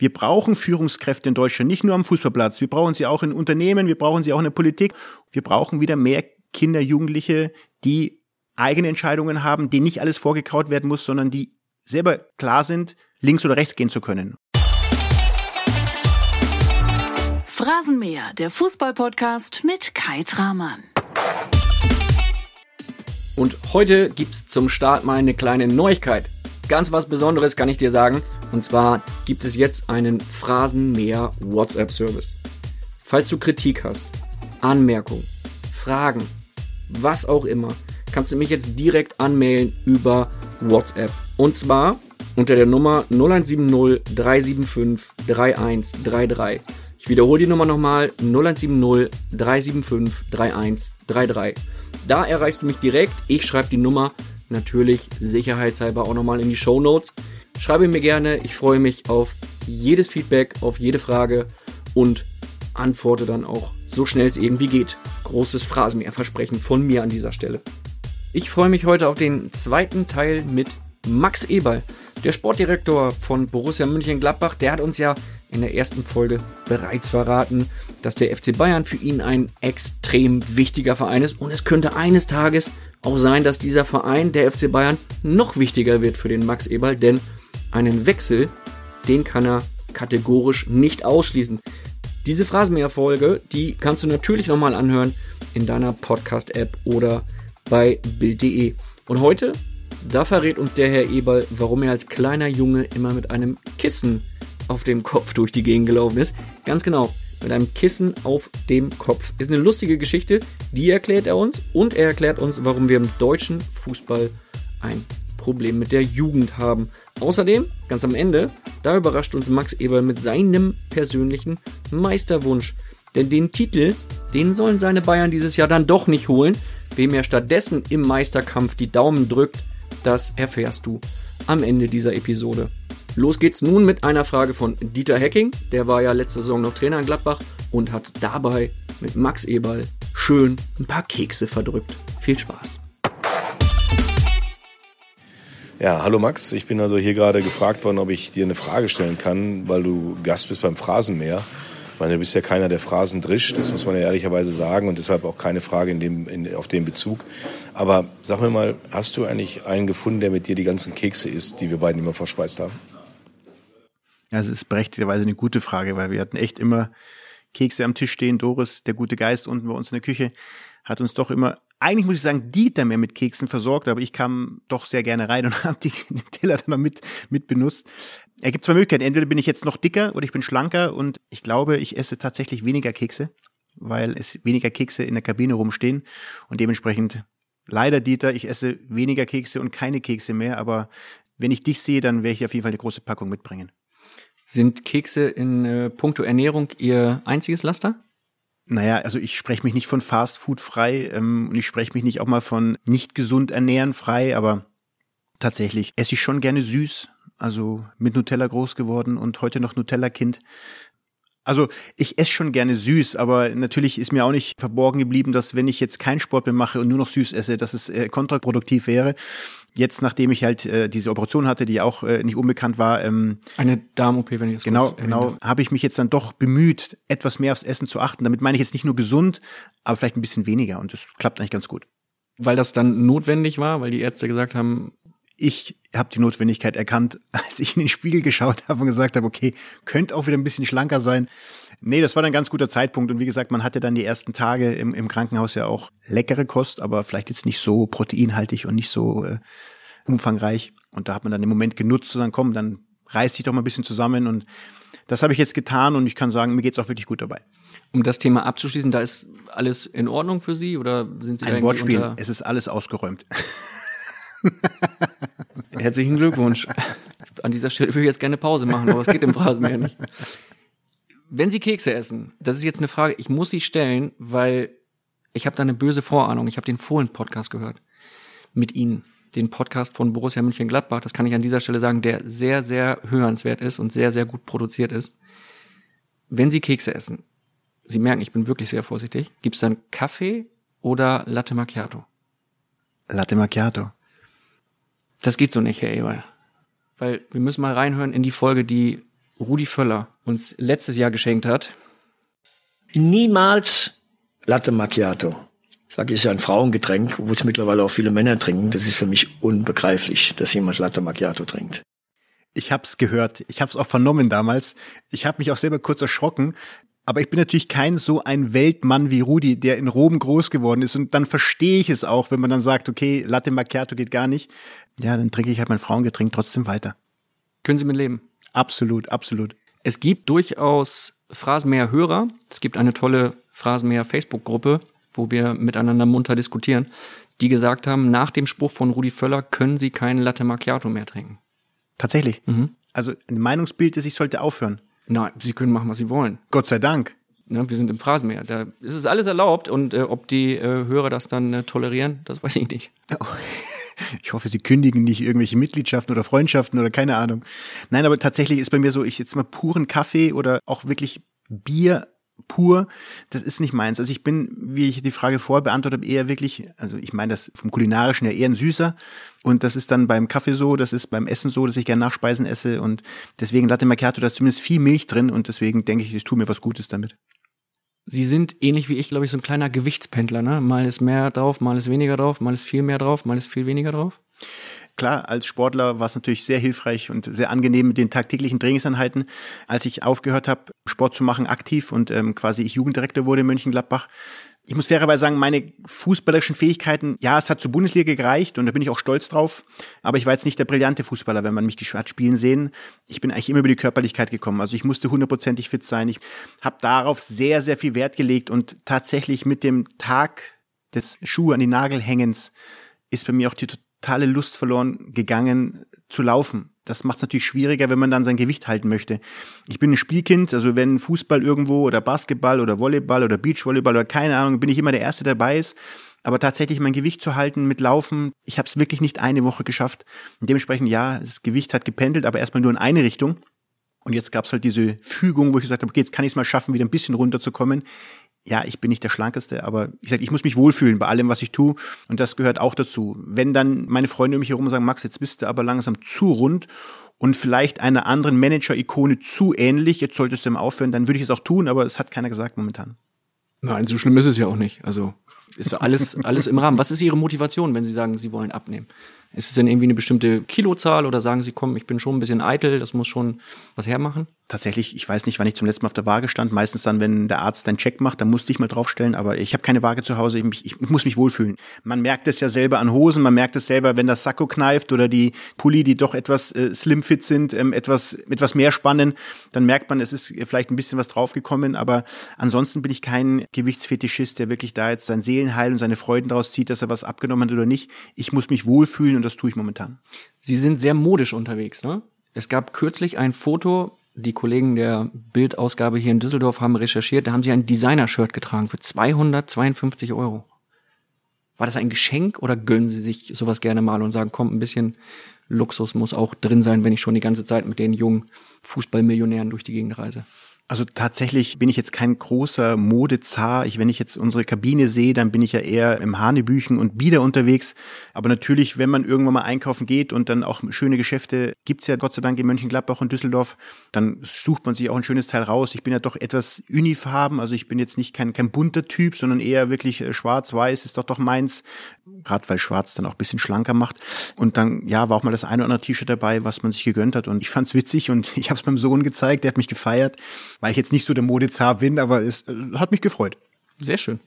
Wir brauchen Führungskräfte in Deutschland, nicht nur am Fußballplatz. Wir brauchen sie auch in Unternehmen, wir brauchen sie auch in der Politik. Wir brauchen wieder mehr Kinder, Jugendliche, die eigene Entscheidungen haben, denen nicht alles vorgekaut werden muss, sondern die selber klar sind, links oder rechts gehen zu können. Phrasenmäher, der Fußballpodcast mit Kai Tramann. Und heute gibt's zum Start mal eine kleine Neuigkeit. Ganz was Besonderes kann ich dir sagen. Und zwar gibt es jetzt einen Phrasenmäher WhatsApp-Service. Falls du Kritik hast, Anmerkungen, Fragen, was auch immer, kannst du mich jetzt direkt anmelden über WhatsApp. Und zwar unter der Nummer 0170 375 3133. Ich wiederhole die Nummer nochmal 0170 375 3133. Da erreichst du mich direkt. Ich schreibe die Nummer natürlich sicherheitshalber auch nochmal in die Show Notes. Schreibe mir gerne. Ich freue mich auf jedes Feedback, auf jede Frage und antworte dann auch so schnell es irgendwie geht. Großes Phrasenmeer-Versprechen von mir an dieser Stelle. Ich freue mich heute auf den zweiten Teil mit Max Eberl, der Sportdirektor von Borussia München-Gladbach. Der hat uns ja in der ersten Folge bereits verraten, dass der FC Bayern für ihn ein extrem wichtiger Verein ist und es könnte eines Tages auch sein, dass dieser Verein, der FC Bayern, noch wichtiger wird für den Max Eberl, denn einen Wechsel, den kann er kategorisch nicht ausschließen. Diese Phrasenmeer-Folge, die kannst du natürlich nochmal anhören in deiner Podcast-App oder bei Bild.de. Und heute, da verrät uns der Herr Eberl, warum er als kleiner Junge immer mit einem Kissen auf dem Kopf durch die Gegend gelaufen ist. Ganz genau, mit einem Kissen auf dem Kopf. Ist eine lustige Geschichte, die erklärt er uns und er erklärt uns, warum wir im deutschen Fußball ein Problem mit der Jugend haben. Außerdem, ganz am Ende, da überrascht uns Max Eber mit seinem persönlichen Meisterwunsch. Denn den Titel, den sollen seine Bayern dieses Jahr dann doch nicht holen. Wem er stattdessen im Meisterkampf die Daumen drückt, das erfährst du am Ende dieser Episode. Los geht's nun mit einer Frage von Dieter Hecking. Der war ja letzte Saison noch Trainer in Gladbach und hat dabei mit Max Eberl schön ein paar Kekse verdrückt. Viel Spaß. Ja, hallo Max. Ich bin also hier gerade gefragt worden, ob ich dir eine Frage stellen kann, weil du Gast bist beim Phrasenmeer. Ich meine, du bist ja keiner, der Phrasen drischt, das muss man ja ehrlicherweise sagen und deshalb auch keine Frage in dem, in, auf den Bezug. Aber sag mir mal, hast du eigentlich einen gefunden, der mit dir die ganzen Kekse isst, die wir beiden immer verspeist haben? Ja, es ist berechtigterweise eine gute Frage, weil wir hatten echt immer Kekse am Tisch stehen. Doris, der gute Geist unten bei uns in der Küche, hat uns doch immer, eigentlich muss ich sagen, Dieter mehr mit Keksen versorgt, aber ich kam doch sehr gerne rein und habe die Teller dann noch mit, mit benutzt. Er gibt zwei Möglichkeiten. Entweder bin ich jetzt noch dicker oder ich bin schlanker und ich glaube, ich esse tatsächlich weniger Kekse, weil es weniger Kekse in der Kabine rumstehen und dementsprechend leider Dieter, ich esse weniger Kekse und keine Kekse mehr, aber wenn ich dich sehe, dann werde ich auf jeden Fall eine große Packung mitbringen. Sind Kekse in äh, puncto Ernährung Ihr einziges Laster? Naja, also ich spreche mich nicht von Fast Food frei ähm, und ich spreche mich nicht auch mal von nicht gesund ernähren frei, aber tatsächlich esse ich schon gerne süß also mit Nutella groß geworden und heute noch Nutella-Kind. Also ich esse schon gerne süß, aber natürlich ist mir auch nicht verborgen geblieben, dass wenn ich jetzt keinen Sport mehr mache und nur noch süß esse, dass es äh, kontraproduktiv wäre. Jetzt, nachdem ich halt äh, diese Operation hatte, die auch äh, nicht unbekannt war. Ähm, Eine Darm-OP, wenn ich das Genau, genau, habe ich mich jetzt dann doch bemüht, etwas mehr aufs Essen zu achten. Damit meine ich jetzt nicht nur gesund, aber vielleicht ein bisschen weniger und das klappt eigentlich ganz gut. Weil das dann notwendig war, weil die Ärzte gesagt haben, ich habe die Notwendigkeit erkannt, als ich in den Spiegel geschaut habe und gesagt habe, okay, könnte auch wieder ein bisschen schlanker sein. Nee, das war dann ein ganz guter Zeitpunkt. Und wie gesagt, man hatte dann die ersten Tage im, im Krankenhaus ja auch leckere Kost, aber vielleicht jetzt nicht so proteinhaltig und nicht so äh, umfangreich. Und da hat man dann den Moment genutzt zu sagen, komm, dann reiß dich doch mal ein bisschen zusammen. Und das habe ich jetzt getan und ich kann sagen, mir geht's auch wirklich gut dabei. Um das Thema abzuschließen, da ist alles in Ordnung für Sie oder sind Sie ein Wortspiel? Es ist alles ausgeräumt. Herzlichen Glückwunsch. An dieser Stelle würde ich jetzt gerne Pause machen, aber es geht im Phrasenmeer nicht. Wenn Sie Kekse essen, das ist jetzt eine Frage, ich muss sie stellen, weil ich habe da eine böse Vorahnung. Ich habe den Fohlen-Podcast gehört mit Ihnen. Den Podcast von Borussia München-Gladbach, das kann ich an dieser Stelle sagen, der sehr, sehr hörenswert ist und sehr, sehr gut produziert ist. Wenn Sie Kekse essen, Sie merken, ich bin wirklich sehr vorsichtig, gibt es dann Kaffee oder Latte Macchiato? Latte Macchiato. Das geht so nicht, Herr Eber. Weil wir müssen mal reinhören in die Folge, die Rudi Völler uns letztes Jahr geschenkt hat? Niemals Latte Macchiato. Ich sage, ist ja ein Frauengetränk, wo es mittlerweile auch viele Männer trinken. Das ist für mich unbegreiflich, dass jemand Latte Macchiato trinkt. Ich habe es gehört, ich habe es auch vernommen damals. Ich habe mich auch selber kurz erschrocken. Aber ich bin natürlich kein so ein Weltmann wie Rudi, der in Rom groß geworden ist. Und dann verstehe ich es auch, wenn man dann sagt, okay, Latte Macchiato geht gar nicht. Ja, dann trinke ich halt mein Frauengetränk trotzdem weiter. Können Sie mit leben? Absolut, absolut. Es gibt durchaus Phrasenmäher-Hörer. Es gibt eine tolle Phrasenmäher-Facebook-Gruppe, wo wir miteinander munter diskutieren, die gesagt haben, nach dem Spruch von Rudi Völler können sie keinen Latte Macchiato mehr trinken. Tatsächlich. Mhm. Also ein Meinungsbild ist, ich sollte aufhören. Nein, sie können machen, was sie wollen. Gott sei Dank. Ne, wir sind im Phrasenmäher. Da ist es alles erlaubt und äh, ob die äh, Hörer das dann äh, tolerieren, das weiß ich nicht. Oh. Ich hoffe, sie kündigen nicht irgendwelche Mitgliedschaften oder Freundschaften oder keine Ahnung. Nein, aber tatsächlich ist bei mir so, ich jetzt mal puren Kaffee oder auch wirklich Bier pur, das ist nicht meins. Also ich bin, wie ich die Frage vorher beantwortet habe, eher wirklich, also ich meine das vom kulinarischen ja eher ein süßer und das ist dann beim Kaffee so, das ist beim Essen so, dass ich gerne Nachspeisen esse und deswegen Latte Macchiato, da ist zumindest viel Milch drin und deswegen denke ich, ich tue mir was Gutes damit. Sie sind ähnlich wie ich, glaube ich, so ein kleiner Gewichtspendler, ne? Mal ist mehr drauf, mal ist weniger drauf, mal ist viel mehr drauf, mal ist viel weniger drauf klar, als Sportler war es natürlich sehr hilfreich und sehr angenehm mit den tagtäglichen Trainingseinheiten. Als ich aufgehört habe, Sport zu machen, aktiv und ähm, quasi ich Jugenddirektor wurde in Mönchengladbach, ich muss fairerweise sagen, meine fußballerischen Fähigkeiten, ja, es hat zur Bundesliga gereicht und da bin ich auch stolz drauf. Aber ich war jetzt nicht der brillante Fußballer, wenn man mich hat spielen sehen. Ich bin eigentlich immer über die Körperlichkeit gekommen. Also ich musste hundertprozentig fit sein. Ich habe darauf sehr, sehr viel Wert gelegt und tatsächlich mit dem Tag des Schuh an die Nagel hängens ist bei mir auch die totale Lust verloren gegangen zu laufen. Das macht es natürlich schwieriger, wenn man dann sein Gewicht halten möchte. Ich bin ein Spielkind, also wenn Fußball irgendwo oder Basketball oder Volleyball oder Beachvolleyball oder keine Ahnung, bin ich immer der Erste, dabei ist. Aber tatsächlich mein Gewicht zu halten mit Laufen, ich habe es wirklich nicht eine Woche geschafft. Und dementsprechend, ja, das Gewicht hat gependelt, aber erstmal nur in eine Richtung. Und jetzt gab es halt diese Fügung, wo ich gesagt habe, okay, jetzt kann ich es mal schaffen, wieder ein bisschen runterzukommen ja, ich bin nicht der Schlankeste, aber ich sag, ich muss mich wohlfühlen bei allem, was ich tue. Und das gehört auch dazu. Wenn dann meine Freunde um mich herum sagen, Max, jetzt bist du aber langsam zu rund und vielleicht einer anderen Manager-Ikone zu ähnlich, jetzt solltest du mal aufhören, dann würde ich es auch tun, aber es hat keiner gesagt momentan. Nein, so schlimm ist es ja auch nicht. Also ist alles, alles im Rahmen. Was ist Ihre Motivation, wenn Sie sagen, Sie wollen abnehmen? Ist es denn irgendwie eine bestimmte Kilozahl oder sagen Sie, komm, ich bin schon ein bisschen eitel, das muss schon was hermachen? Tatsächlich, ich weiß nicht, wann ich zum letzten Mal auf der Waage stand. Meistens dann, wenn der Arzt einen Check macht, dann musste ich mal draufstellen, aber ich habe keine Waage zu Hause, ich, ich, muss mich wohlfühlen. Man merkt es ja selber an Hosen, man merkt es selber, wenn das Sakko kneift oder die Pulli, die doch etwas äh, slim fit sind, ähm, etwas, etwas mehr spannen, dann merkt man, es ist vielleicht ein bisschen was draufgekommen, aber ansonsten bin ich kein Gewichtsfetischist, der wirklich da jetzt sein Seelenheil und seine Freuden daraus zieht, dass er was abgenommen hat oder nicht. Ich muss mich wohlfühlen und das tue ich momentan. Sie sind sehr modisch unterwegs, ne? Es gab kürzlich ein Foto, die Kollegen der Bildausgabe hier in Düsseldorf haben recherchiert, da haben sie ein Designer-Shirt getragen für 252 Euro. War das ein Geschenk oder gönnen sie sich sowas gerne mal und sagen, komm, ein bisschen Luxus muss auch drin sein, wenn ich schon die ganze Zeit mit den jungen Fußballmillionären durch die Gegend reise? Also tatsächlich bin ich jetzt kein großer Modezar. Ich, wenn ich jetzt unsere Kabine sehe, dann bin ich ja eher im Hanebüchen und Bieder unterwegs. Aber natürlich, wenn man irgendwann mal einkaufen geht und dann auch schöne Geschäfte gibt's ja Gott sei Dank in Mönchengladbach und Düsseldorf, dann sucht man sich auch ein schönes Teil raus. Ich bin ja doch etwas unifarben, also ich bin jetzt nicht kein, kein bunter Typ, sondern eher wirklich äh, schwarz-weiß ist doch doch meins. Gerade weil schwarz dann auch bisschen schlanker macht. Und dann, ja, war auch mal das eine oder andere T-Shirt dabei, was man sich gegönnt hat. Und ich fand's witzig und ich habe es meinem Sohn gezeigt, der hat mich gefeiert weil ich jetzt nicht so der Modezar bin, aber es äh, hat mich gefreut. Sehr schön.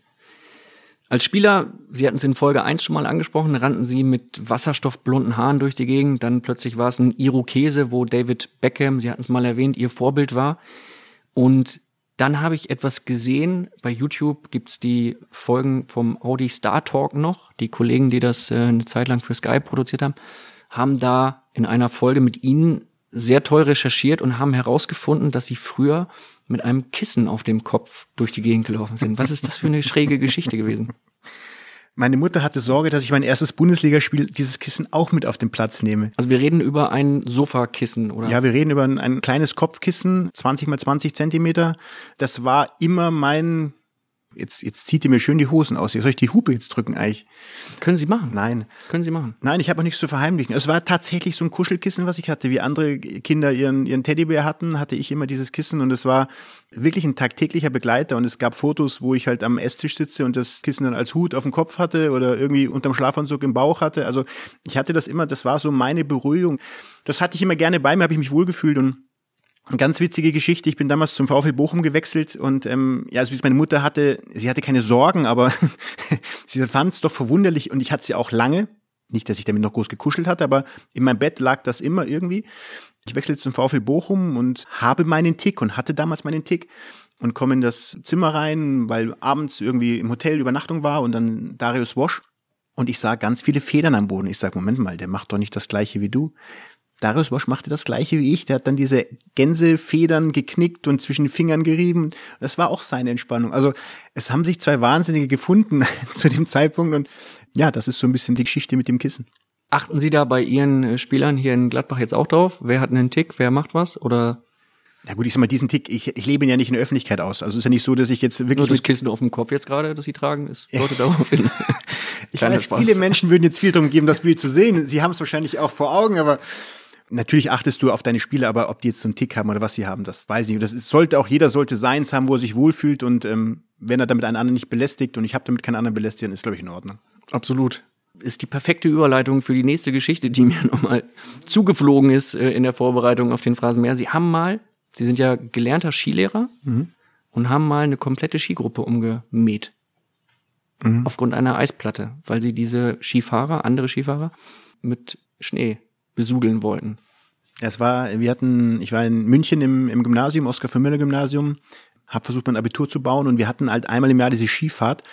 Als Spieler, Sie hatten es in Folge 1 schon mal angesprochen, rannten Sie mit wasserstoffblonden Haaren durch die Gegend. Dann plötzlich war es ein Irokese, wo David Beckham, Sie hatten es mal erwähnt, Ihr Vorbild war. Und dann habe ich etwas gesehen. Bei YouTube gibt's die Folgen vom Audi Star Talk noch. Die Kollegen, die das äh, eine Zeit lang für Sky produziert haben, haben da in einer Folge mit Ihnen sehr toll recherchiert und haben herausgefunden, dass sie früher mit einem Kissen auf dem Kopf durch die Gegend gelaufen sind. Was ist das für eine schräge Geschichte gewesen? Meine Mutter hatte Sorge, dass ich mein erstes Bundesligaspiel dieses Kissen auch mit auf den Platz nehme. Also wir reden über ein Sofakissen, oder? Ja, wir reden über ein, ein kleines Kopfkissen, 20 mal 20 Zentimeter. Das war immer mein Jetzt, jetzt zieht ihr mir schön die Hosen aus. Soll ich die Hupe jetzt drücken eigentlich? Können Sie machen. Nein. Können Sie machen. Nein, ich habe auch nichts zu verheimlichen. Es war tatsächlich so ein Kuschelkissen, was ich hatte. Wie andere Kinder ihren, ihren Teddybär hatten, hatte ich immer dieses Kissen und es war wirklich ein tagtäglicher Begleiter und es gab Fotos, wo ich halt am Esstisch sitze und das Kissen dann als Hut auf dem Kopf hatte oder irgendwie unterm Schlafanzug im Bauch hatte. Also ich hatte das immer, das war so meine Beruhigung. Das hatte ich immer gerne bei mir, habe ich mich wohlgefühlt und eine ganz witzige Geschichte. Ich bin damals zum VfL Bochum gewechselt und ähm, ja, also wie es meine Mutter hatte, sie hatte keine Sorgen, aber sie fand es doch verwunderlich und ich hatte sie auch lange. Nicht, dass ich damit noch groß gekuschelt hatte, aber in meinem Bett lag das immer irgendwie. Ich wechselte zum VfL Bochum und habe meinen Tick und hatte damals meinen Tick und komme in das Zimmer rein, weil abends irgendwie im Hotel Übernachtung war und dann Darius Wosch und ich sah ganz viele Federn am Boden. Ich sag, Moment mal, der macht doch nicht das gleiche wie du. Darius Wosch machte das gleiche wie ich. Der hat dann diese Gänsefedern geknickt und zwischen den Fingern gerieben. Das war auch seine Entspannung. Also es haben sich zwei Wahnsinnige gefunden zu dem Zeitpunkt und ja, das ist so ein bisschen die Geschichte mit dem Kissen. Achten Sie da bei Ihren äh, Spielern hier in Gladbach jetzt auch drauf? Wer hat einen Tick? Wer macht was? Oder Ja gut, ich sag mal, diesen Tick, ich, ich lebe ihn ja nicht in der Öffentlichkeit aus. Also es ist ja nicht so, dass ich jetzt nur wirklich das mit, Kissen auf dem Kopf jetzt gerade, das Sie tragen, ist deutet darauf hin. ich weiß, Spaß. viele Menschen würden jetzt viel darum geben, das Bild zu sehen. Sie haben es wahrscheinlich auch vor Augen, aber natürlich achtest du auf deine Spieler, aber ob die jetzt so einen Tick haben oder was sie haben, das weiß ich nicht. Und Das ist, sollte auch jeder sollte seins haben, wo er sich wohlfühlt und ähm, wenn er damit einen anderen nicht belästigt und ich habe damit keinen anderen belästigt, dann ist glaube ich in Ordnung. Absolut. Ist die perfekte Überleitung für die nächste Geschichte, die mir nochmal zugeflogen ist äh, in der Vorbereitung auf den Phrasenmäher. Sie haben mal, Sie sind ja gelernter Skilehrer und haben mal eine komplette Skigruppe umgemäht. Aufgrund einer Eisplatte, weil sie diese Skifahrer, andere Skifahrer, mit Schnee besudeln wollten. Es war, wir hatten, ich war in München im, im Gymnasium, Oskar von Müller Gymnasium, habe versucht, mein Abitur zu bauen und wir hatten halt einmal im Jahr diese Skifahrt.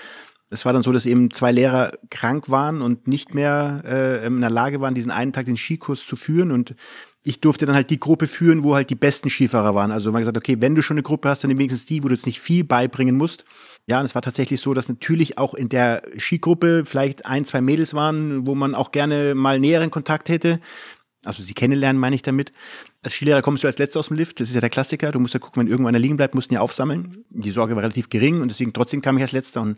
Es war dann so, dass eben zwei Lehrer krank waren und nicht mehr äh, in der Lage waren, diesen einen Tag den Skikurs zu führen und ich durfte dann halt die Gruppe führen, wo halt die besten Skifahrer waren. Also man hat gesagt, okay, wenn du schon eine Gruppe hast, dann wenigstens die, wo du jetzt nicht viel beibringen musst. Ja, und es war tatsächlich so, dass natürlich auch in der Skigruppe vielleicht ein, zwei Mädels waren, wo man auch gerne mal näheren Kontakt hätte. Also sie kennenlernen, meine ich damit. Als Skilehrer kommst du als Letzter aus dem Lift. Das ist ja der Klassiker. Du musst ja gucken, wenn irgendwo einer liegen bleibt, musst du ihn ja aufsammeln. Die Sorge war relativ gering und deswegen trotzdem kam ich als Letzter und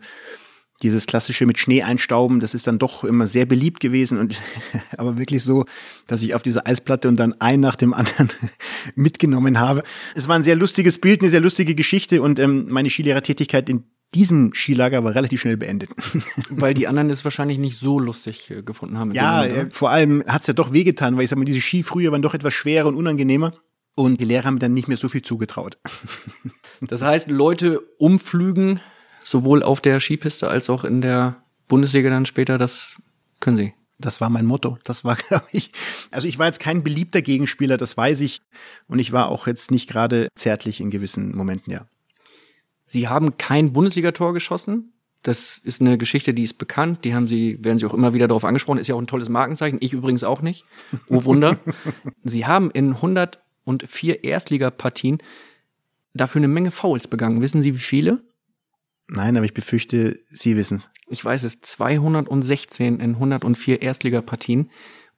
dieses klassische mit Schnee einstauben, das ist dann doch immer sehr beliebt gewesen und aber wirklich so, dass ich auf diese Eisplatte und dann ein nach dem anderen mitgenommen habe. Es war ein sehr lustiges Bild, eine sehr lustige Geschichte und ähm, meine Skilehrertätigkeit in diesem Skilager war relativ schnell beendet. Weil die anderen es wahrscheinlich nicht so lustig äh, gefunden haben. Ja, äh, vor allem hat's ja doch wehgetan, weil ich sag mal, diese Ski früher waren doch etwas schwerer und unangenehmer. Und die Lehrer haben dann nicht mehr so viel zugetraut. Das heißt, Leute umflügen, sowohl auf der Skipiste als auch in der Bundesliga dann später, das können sie. Das war mein Motto. Das war, glaube ich. Also ich war jetzt kein beliebter Gegenspieler, das weiß ich. Und ich war auch jetzt nicht gerade zärtlich in gewissen Momenten, ja. Sie haben kein Bundesligator geschossen. Das ist eine Geschichte, die ist bekannt. Die haben sie, werden sie auch immer wieder darauf angesprochen. Ist ja auch ein tolles Markenzeichen. Ich übrigens auch nicht. Oh Wunder. sie haben in 104 Erstligapartien dafür eine Menge Fouls begangen. Wissen Sie, wie viele? Nein, aber ich befürchte, Sie wissen's. Ich weiß es, 216 in 104 Erstligapartien.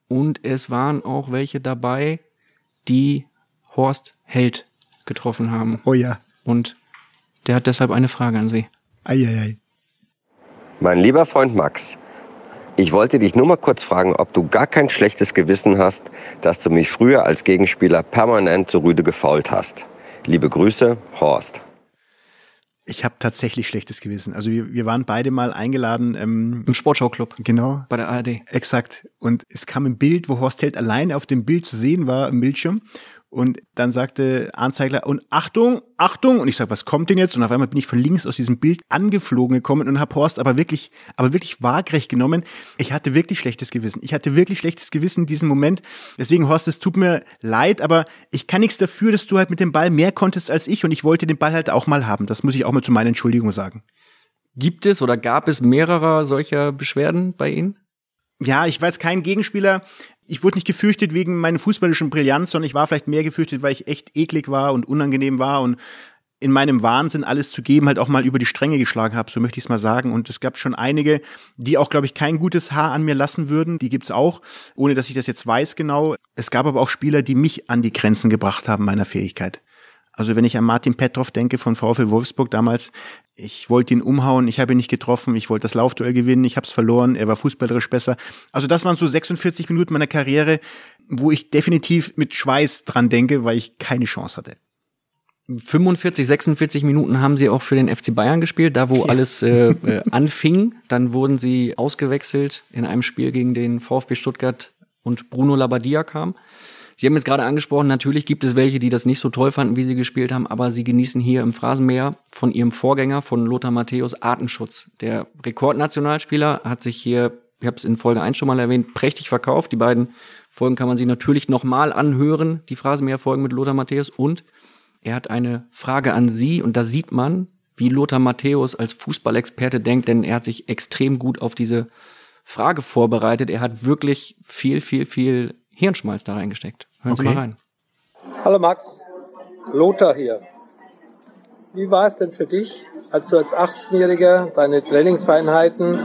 Und es waren auch welche dabei, die Horst Held getroffen haben. Oh ja. Und der hat deshalb eine Frage an Sie. Eieiei. Mein lieber Freund Max, ich wollte dich nur mal kurz fragen, ob du gar kein schlechtes Gewissen hast, dass du mich früher als Gegenspieler permanent so rüde gefault hast. Liebe Grüße, Horst. Ich habe tatsächlich schlechtes Gewissen. Also wir, wir waren beide mal eingeladen. Ähm, Im Sportschauclub genau. bei der ARD. Exakt. Und es kam ein Bild, wo Horst Held allein auf dem Bild zu sehen war im Bildschirm. Und dann sagte Anzeigler, und Achtung, Achtung. Und ich sag, was kommt denn jetzt? Und auf einmal bin ich von links aus diesem Bild angeflogen gekommen und hab Horst aber wirklich, aber wirklich waagrecht genommen. Ich hatte wirklich schlechtes Gewissen. Ich hatte wirklich schlechtes Gewissen in diesem Moment. Deswegen, Horst, es tut mir leid, aber ich kann nichts dafür, dass du halt mit dem Ball mehr konntest als ich und ich wollte den Ball halt auch mal haben. Das muss ich auch mal zu meiner Entschuldigung sagen. Gibt es oder gab es mehrerer solcher Beschwerden bei Ihnen? Ja, ich war jetzt kein Gegenspieler. Ich wurde nicht gefürchtet wegen meiner fußballischen Brillanz, sondern ich war vielleicht mehr gefürchtet, weil ich echt eklig war und unangenehm war und in meinem Wahnsinn alles zu geben, halt auch mal über die Stränge geschlagen habe, so möchte ich es mal sagen. Und es gab schon einige, die auch, glaube ich, kein gutes Haar an mir lassen würden. Die gibt's auch, ohne dass ich das jetzt weiß genau. Es gab aber auch Spieler, die mich an die Grenzen gebracht haben meiner Fähigkeit. Also wenn ich an Martin Petrov denke von VfL Wolfsburg damals, ich wollte ihn umhauen, ich habe ihn nicht getroffen, ich wollte das Laufduell gewinnen, ich habe es verloren, er war fußballerisch besser. Also das waren so 46 Minuten meiner Karriere, wo ich definitiv mit Schweiß dran denke, weil ich keine Chance hatte. 45, 46 Minuten haben sie auch für den FC Bayern gespielt, da wo ja. alles äh, äh, anfing. Dann wurden sie ausgewechselt in einem Spiel gegen den VfB Stuttgart und Bruno Labbadia kam. Sie haben jetzt gerade angesprochen, natürlich gibt es welche, die das nicht so toll fanden, wie sie gespielt haben, aber sie genießen hier im Phrasenmäher von ihrem Vorgänger, von Lothar Matthäus, Artenschutz. Der Rekordnationalspieler hat sich hier, ich habe es in Folge 1 schon mal erwähnt, prächtig verkauft. Die beiden Folgen kann man sich natürlich nochmal anhören, die Phrasenmäher-Folgen mit Lothar Matthäus. Und er hat eine Frage an Sie und da sieht man, wie Lothar Matthäus als Fußballexperte denkt, denn er hat sich extrem gut auf diese Frage vorbereitet. Er hat wirklich viel, viel, viel Hirnschmalz da reingesteckt. Hören okay. Sie mal rein. Hallo Max, Lothar hier. Wie war es denn für dich, als du als 18-Jähriger deine Trainingseinheiten,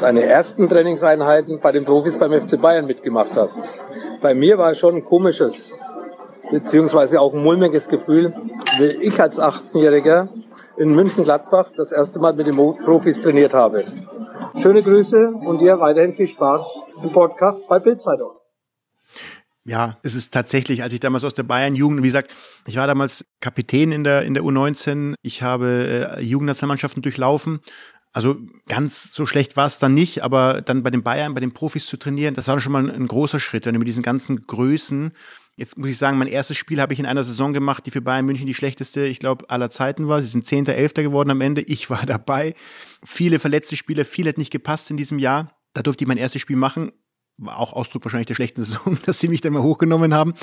deine ersten Trainingseinheiten bei den Profis beim FC Bayern mitgemacht hast? Bei mir war es schon ein komisches, beziehungsweise auch ein mulmiges Gefühl, wie ich als 18-Jähriger in München-Gladbach das erste Mal mit den Profis trainiert habe. Schöne Grüße und dir weiterhin viel Spaß im Podcast bei Bildzeitung ja, es ist tatsächlich, als ich damals aus der Bayern-Jugend, wie gesagt, ich war damals Kapitän in der, in der U19, ich habe äh, Jugendnationalmannschaften durchlaufen. Also ganz so schlecht war es dann nicht, aber dann bei den Bayern, bei den Profis zu trainieren, das war schon mal ein, ein großer Schritt. Und mit diesen ganzen Größen, jetzt muss ich sagen, mein erstes Spiel habe ich in einer Saison gemacht, die für Bayern München die schlechteste, ich glaube, aller Zeiten war. Sie sind Zehnter, Elfter geworden am Ende. Ich war dabei. Viele verletzte Spieler, viel hat nicht gepasst in diesem Jahr. Da durfte ich mein erstes Spiel machen war auch Ausdruck wahrscheinlich der schlechten Saison, dass sie mich dann mal hochgenommen haben.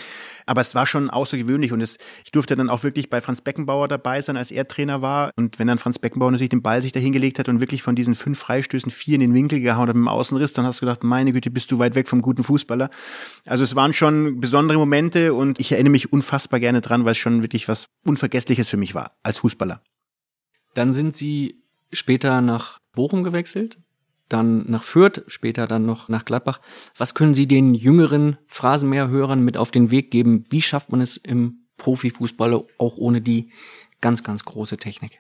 Aber es war schon außergewöhnlich und es, ich durfte dann auch wirklich bei Franz Beckenbauer dabei sein, als er Trainer war. Und wenn dann Franz Beckenbauer natürlich den Ball sich da hingelegt hat und wirklich von diesen fünf Freistößen vier in den Winkel gehauen hat mit dem Außenriss, dann hast du gedacht, meine Güte, bist du weit weg vom guten Fußballer. Also es waren schon besondere Momente und ich erinnere mich unfassbar gerne dran, weil es schon wirklich was Unvergessliches für mich war als Fußballer. Dann sind Sie später nach Bochum gewechselt dann nach Fürth, später dann noch nach Gladbach. Was können Sie den jüngeren Phrasenmäherhörern mit auf den Weg geben? Wie schafft man es im Profifußball auch ohne die ganz, ganz große Technik?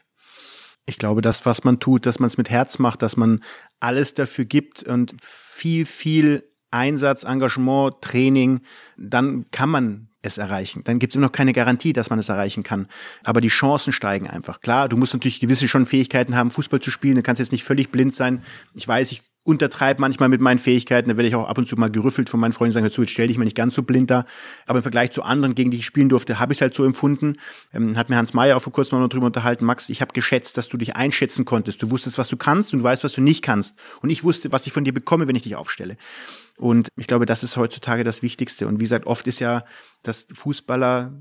Ich glaube, das, was man tut, dass man es mit Herz macht, dass man alles dafür gibt und viel, viel Einsatz, Engagement, Training, dann kann man es erreichen. Dann gibt es immer noch keine Garantie, dass man es erreichen kann. Aber die Chancen steigen einfach. Klar, du musst natürlich gewisse schon Fähigkeiten haben, Fußball zu spielen. Du kannst jetzt nicht völlig blind sein. Ich weiß, ich untertreibe manchmal mit meinen Fähigkeiten. Da werde ich auch ab und zu mal gerüffelt von meinen Freunden, sagen, zu, jetzt stell dich mal nicht ganz so blind da. Aber im Vergleich zu anderen, gegen die ich spielen durfte, habe ich es halt so empfunden. Ähm, hat mir Hans Meyer auch vor kurzem noch drüber unterhalten. Max, ich habe geschätzt, dass du dich einschätzen konntest. Du wusstest, was du kannst und du weißt, was du nicht kannst. Und ich wusste, was ich von dir bekomme, wenn ich dich aufstelle. Und ich glaube, das ist heutzutage das Wichtigste. Und wie gesagt, oft ist ja, dass Fußballer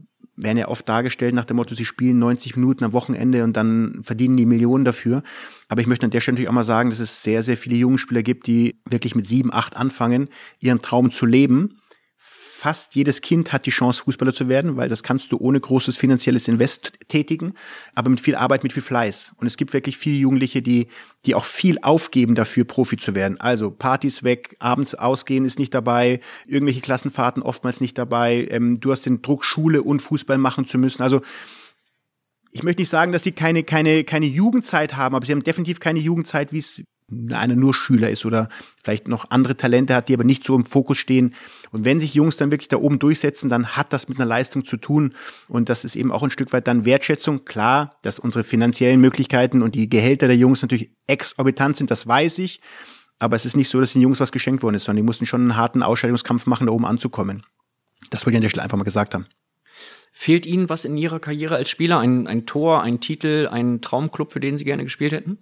werden ja oft dargestellt nach dem Motto, sie spielen 90 Minuten am Wochenende und dann verdienen die Millionen dafür. Aber ich möchte an der Stelle natürlich auch mal sagen, dass es sehr, sehr viele junge Spieler gibt, die wirklich mit sieben, acht anfangen, ihren Traum zu leben fast jedes Kind hat die Chance, Fußballer zu werden, weil das kannst du ohne großes finanzielles Invest tätigen, aber mit viel Arbeit, mit viel Fleiß. Und es gibt wirklich viele Jugendliche, die, die auch viel aufgeben dafür, Profi zu werden. Also Partys weg, abends ausgehen ist nicht dabei, irgendwelche Klassenfahrten oftmals nicht dabei. Ähm, du hast den Druck, Schule und Fußball machen zu müssen. Also ich möchte nicht sagen, dass sie keine, keine, keine Jugendzeit haben, aber sie haben definitiv keine Jugendzeit, wie es einer nur Schüler ist oder vielleicht noch andere Talente hat, die aber nicht so im Fokus stehen. Und wenn sich Jungs dann wirklich da oben durchsetzen, dann hat das mit einer Leistung zu tun. Und das ist eben auch ein Stück weit dann Wertschätzung. Klar, dass unsere finanziellen Möglichkeiten und die Gehälter der Jungs natürlich exorbitant sind, das weiß ich. Aber es ist nicht so, dass den Jungs was geschenkt worden ist, sondern die mussten schon einen harten Ausscheidungskampf machen, da oben anzukommen. Das wollte ich an der Stelle einfach mal gesagt haben. Fehlt Ihnen was in Ihrer Karriere als Spieler? Ein, ein Tor, ein Titel, ein Traumclub, für den Sie gerne gespielt hätten?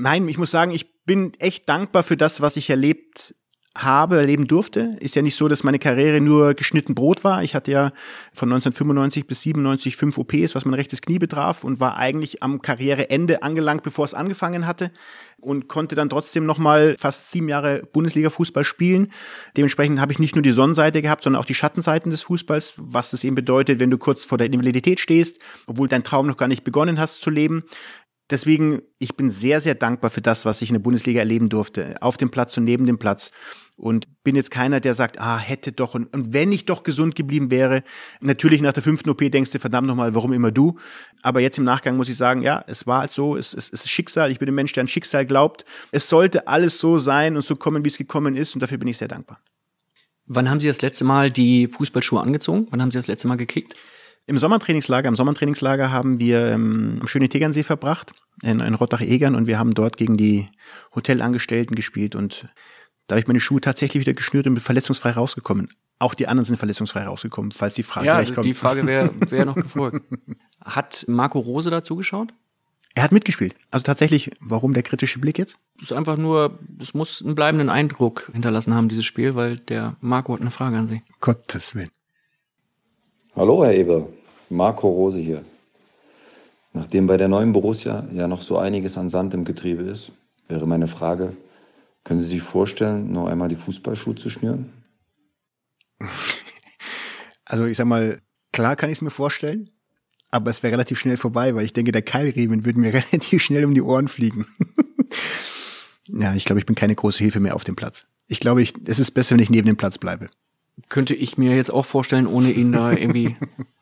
Nein, ich muss sagen, ich bin echt dankbar für das, was ich erlebt habe, erleben durfte. Ist ja nicht so, dass meine Karriere nur geschnitten Brot war. Ich hatte ja von 1995 bis 97 fünf OPs, was mein rechtes Knie betraf und war eigentlich am Karriereende angelangt, bevor es angefangen hatte und konnte dann trotzdem noch mal fast sieben Jahre Bundesliga-Fußball spielen. Dementsprechend habe ich nicht nur die Sonnenseite gehabt, sondern auch die Schattenseiten des Fußballs, was es eben bedeutet, wenn du kurz vor der Invalidität stehst, obwohl dein Traum noch gar nicht begonnen hast zu leben deswegen, ich bin sehr, sehr dankbar für das, was ich in der Bundesliga erleben durfte. Auf dem Platz und neben dem Platz. Und bin jetzt keiner, der sagt, ah, hätte doch und, und wenn ich doch gesund geblieben wäre. Natürlich nach der fünften OP denkst du, verdammt nochmal, warum immer du? Aber jetzt im Nachgang muss ich sagen, ja, es war halt so, es, es, es ist Schicksal. Ich bin ein Mensch, der an Schicksal glaubt. Es sollte alles so sein und so kommen, wie es gekommen ist. Und dafür bin ich sehr dankbar. Wann haben Sie das letzte Mal die Fußballschuhe angezogen? Wann haben Sie das letzte Mal gekickt? Im Sommertrainingslager, im Sommertrainingslager haben wir ähm, am schönen Tegernsee verbracht, in, in Rottach-Egern und wir haben dort gegen die Hotelangestellten gespielt und da habe ich meine Schuhe tatsächlich wieder geschnürt und bin verletzungsfrei rausgekommen. Auch die anderen sind verletzungsfrei rausgekommen, falls die Frage ja, gleich kommt. die Frage wäre wär noch gefolgt. Hat Marco Rose da zugeschaut? Er hat mitgespielt. Also tatsächlich, warum der kritische Blick jetzt? Es ist einfach nur, es muss einen bleibenden Eindruck hinterlassen haben, dieses Spiel, weil der Marco hat eine Frage an Sie. Gottes Willen. Hallo, Herr Eber. Marco Rose hier. Nachdem bei der neuen Borussia ja noch so einiges an Sand im Getriebe ist, wäre meine Frage, können Sie sich vorstellen, noch einmal die Fußballschuhe zu schnüren? Also ich sag mal, klar kann ich es mir vorstellen, aber es wäre relativ schnell vorbei, weil ich denke, der Keilriemen würde mir relativ schnell um die Ohren fliegen. ja, ich glaube, ich bin keine große Hilfe mehr auf dem Platz. Ich glaube, ich, es ist besser, wenn ich neben dem Platz bleibe. Könnte ich mir jetzt auch vorstellen, ohne Ihnen da irgendwie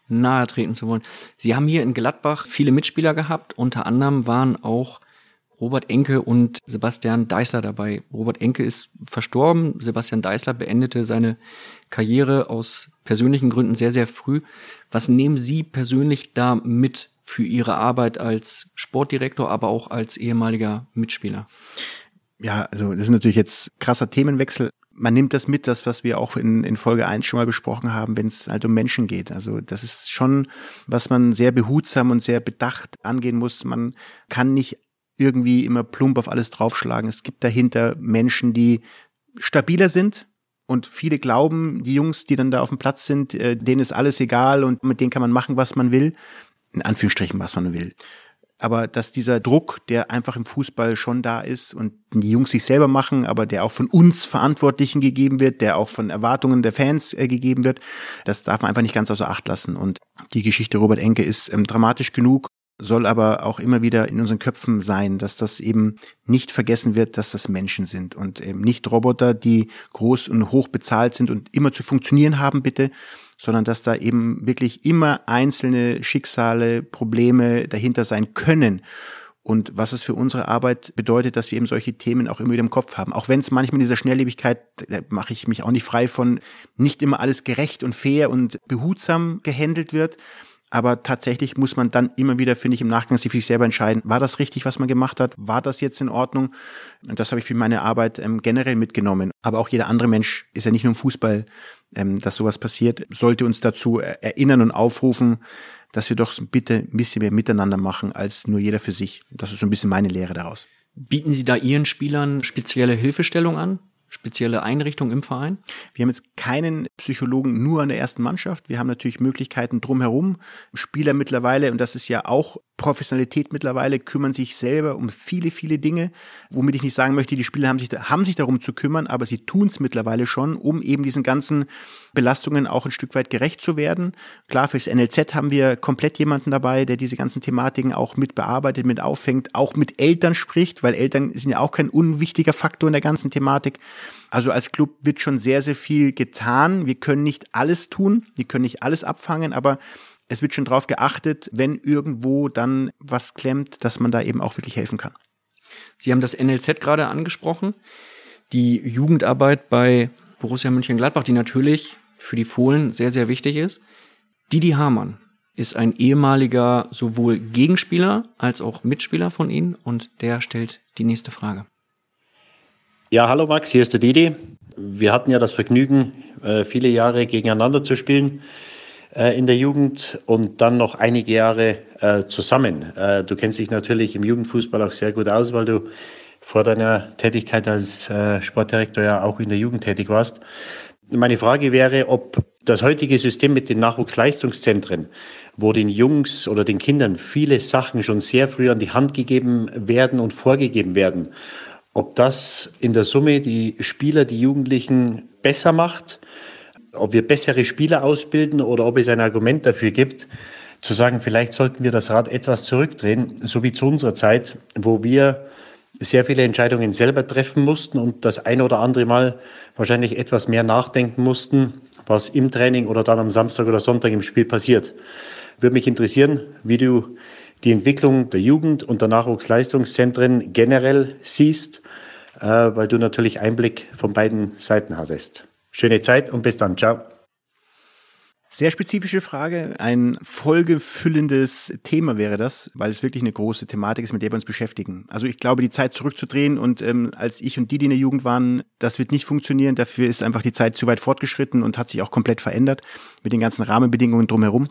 nahe treten zu wollen. Sie haben hier in Gladbach viele Mitspieler gehabt. Unter anderem waren auch Robert Enke und Sebastian Deißler dabei. Robert Enke ist verstorben. Sebastian Deißler beendete seine Karriere aus persönlichen Gründen sehr, sehr früh. Was nehmen Sie persönlich da mit für Ihre Arbeit als Sportdirektor, aber auch als ehemaliger Mitspieler? Ja, also das ist natürlich jetzt krasser Themenwechsel man nimmt das mit, das, was wir auch in, in Folge 1 schon mal besprochen haben, wenn es halt um Menschen geht. Also das ist schon, was man sehr behutsam und sehr bedacht angehen muss. Man kann nicht irgendwie immer plump auf alles draufschlagen. Es gibt dahinter Menschen, die stabiler sind, und viele glauben, die Jungs, die dann da auf dem Platz sind, äh, denen ist alles egal und mit denen kann man machen, was man will. In Anführungsstrichen, was man will aber dass dieser Druck, der einfach im Fußball schon da ist und die Jungs sich selber machen, aber der auch von uns Verantwortlichen gegeben wird, der auch von Erwartungen der Fans äh, gegeben wird, das darf man einfach nicht ganz außer Acht lassen. Und die Geschichte Robert Enke ist ähm, dramatisch genug, soll aber auch immer wieder in unseren Köpfen sein, dass das eben nicht vergessen wird, dass das Menschen sind und eben nicht Roboter, die groß und hoch bezahlt sind und immer zu funktionieren haben, bitte, sondern dass da eben wirklich immer einzelne Schicksale, Probleme dahinter sein können. Und was es für unsere Arbeit bedeutet, dass wir eben solche Themen auch immer wieder im Kopf haben. Auch wenn es manchmal in dieser Schnelllebigkeit, da mache ich mich auch nicht frei von, nicht immer alles gerecht und fair und behutsam gehandelt wird. Aber tatsächlich muss man dann immer wieder, finde ich, im Nachgang sich für sich selber entscheiden, war das richtig, was man gemacht hat? War das jetzt in Ordnung? Und das habe ich für meine Arbeit ähm, generell mitgenommen. Aber auch jeder andere Mensch ist ja nicht nur im Fußball ähm, dass sowas passiert, sollte uns dazu erinnern und aufrufen, dass wir doch bitte ein bisschen mehr miteinander machen, als nur jeder für sich. Das ist so ein bisschen meine Lehre daraus. Bieten Sie da Ihren Spielern spezielle Hilfestellung an? Spezielle Einrichtung im Verein? Wir haben jetzt keinen Psychologen nur an der ersten Mannschaft. Wir haben natürlich Möglichkeiten drumherum. Spieler mittlerweile, und das ist ja auch Professionalität mittlerweile, kümmern sich selber um viele, viele Dinge. Womit ich nicht sagen möchte, die Spieler haben sich, haben sich darum zu kümmern, aber sie tun es mittlerweile schon, um eben diesen ganzen Belastungen auch ein Stück weit gerecht zu werden. Klar, fürs NLZ haben wir komplett jemanden dabei, der diese ganzen Thematiken auch mit bearbeitet, mit auffängt, auch mit Eltern spricht, weil Eltern sind ja auch kein unwichtiger Faktor in der ganzen Thematik. Also als Club wird schon sehr, sehr viel getan. Wir können nicht alles tun, wir können nicht alles abfangen, aber es wird schon darauf geachtet, wenn irgendwo dann was klemmt, dass man da eben auch wirklich helfen kann. Sie haben das NLZ gerade angesprochen. Die Jugendarbeit bei Borussia Mönchengladbach, die natürlich für die Fohlen sehr, sehr wichtig ist. Didi Hamann ist ein ehemaliger sowohl Gegenspieler als auch Mitspieler von Ihnen und der stellt die nächste Frage. Ja, hallo Max, hier ist der Didi. Wir hatten ja das Vergnügen, äh, viele Jahre gegeneinander zu spielen in der Jugend und dann noch einige Jahre äh, zusammen. Du kennst dich natürlich im Jugendfußball auch sehr gut aus, weil du vor deiner Tätigkeit als Sportdirektor ja auch in der Jugend tätig warst. Meine Frage wäre, ob das heutige System mit den Nachwuchsleistungszentren, wo den Jungs oder den Kindern viele Sachen schon sehr früh an die Hand gegeben werden und vorgegeben werden, ob das in der Summe die Spieler, die Jugendlichen besser macht, ob wir bessere Spieler ausbilden oder ob es ein Argument dafür gibt, zu sagen, vielleicht sollten wir das Rad etwas zurückdrehen, so wie zu unserer Zeit, wo wir sehr viele Entscheidungen selber treffen mussten und das ein oder andere Mal wahrscheinlich etwas mehr nachdenken mussten, was im Training oder dann am Samstag oder Sonntag im Spiel passiert. Würde mich interessieren, wie du die Entwicklung der Jugend- und der Nachwuchsleistungszentren generell siehst, äh, weil du natürlich Einblick von beiden Seiten hattest. Schöne Zeit und bis dann. Ciao. Sehr spezifische Frage. Ein folgefüllendes Thema wäre das, weil es wirklich eine große Thematik ist, mit der wir uns beschäftigen. Also ich glaube, die Zeit zurückzudrehen und ähm, als ich und die, die in der Jugend waren, das wird nicht funktionieren. Dafür ist einfach die Zeit zu weit fortgeschritten und hat sich auch komplett verändert mit den ganzen Rahmenbedingungen drumherum.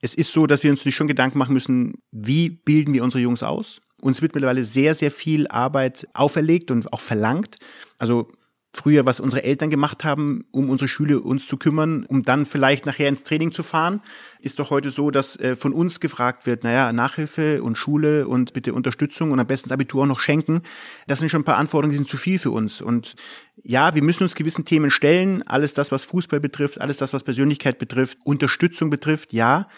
Es ist so, dass wir uns natürlich schon Gedanken machen müssen, wie bilden wir unsere Jungs aus? Uns wird mittlerweile sehr, sehr viel Arbeit auferlegt und auch verlangt. Also früher, was unsere Eltern gemacht haben, um unsere Schüler uns zu kümmern, um dann vielleicht nachher ins Training zu fahren, ist doch heute so, dass äh, von uns gefragt wird, naja, Nachhilfe und Schule und bitte Unterstützung und am besten das Abitur auch noch schenken. Das sind schon ein paar Anforderungen, die sind zu viel für uns. Und ja, wir müssen uns gewissen Themen stellen. Alles das, was Fußball betrifft, alles das, was Persönlichkeit betrifft, Unterstützung betrifft, ja.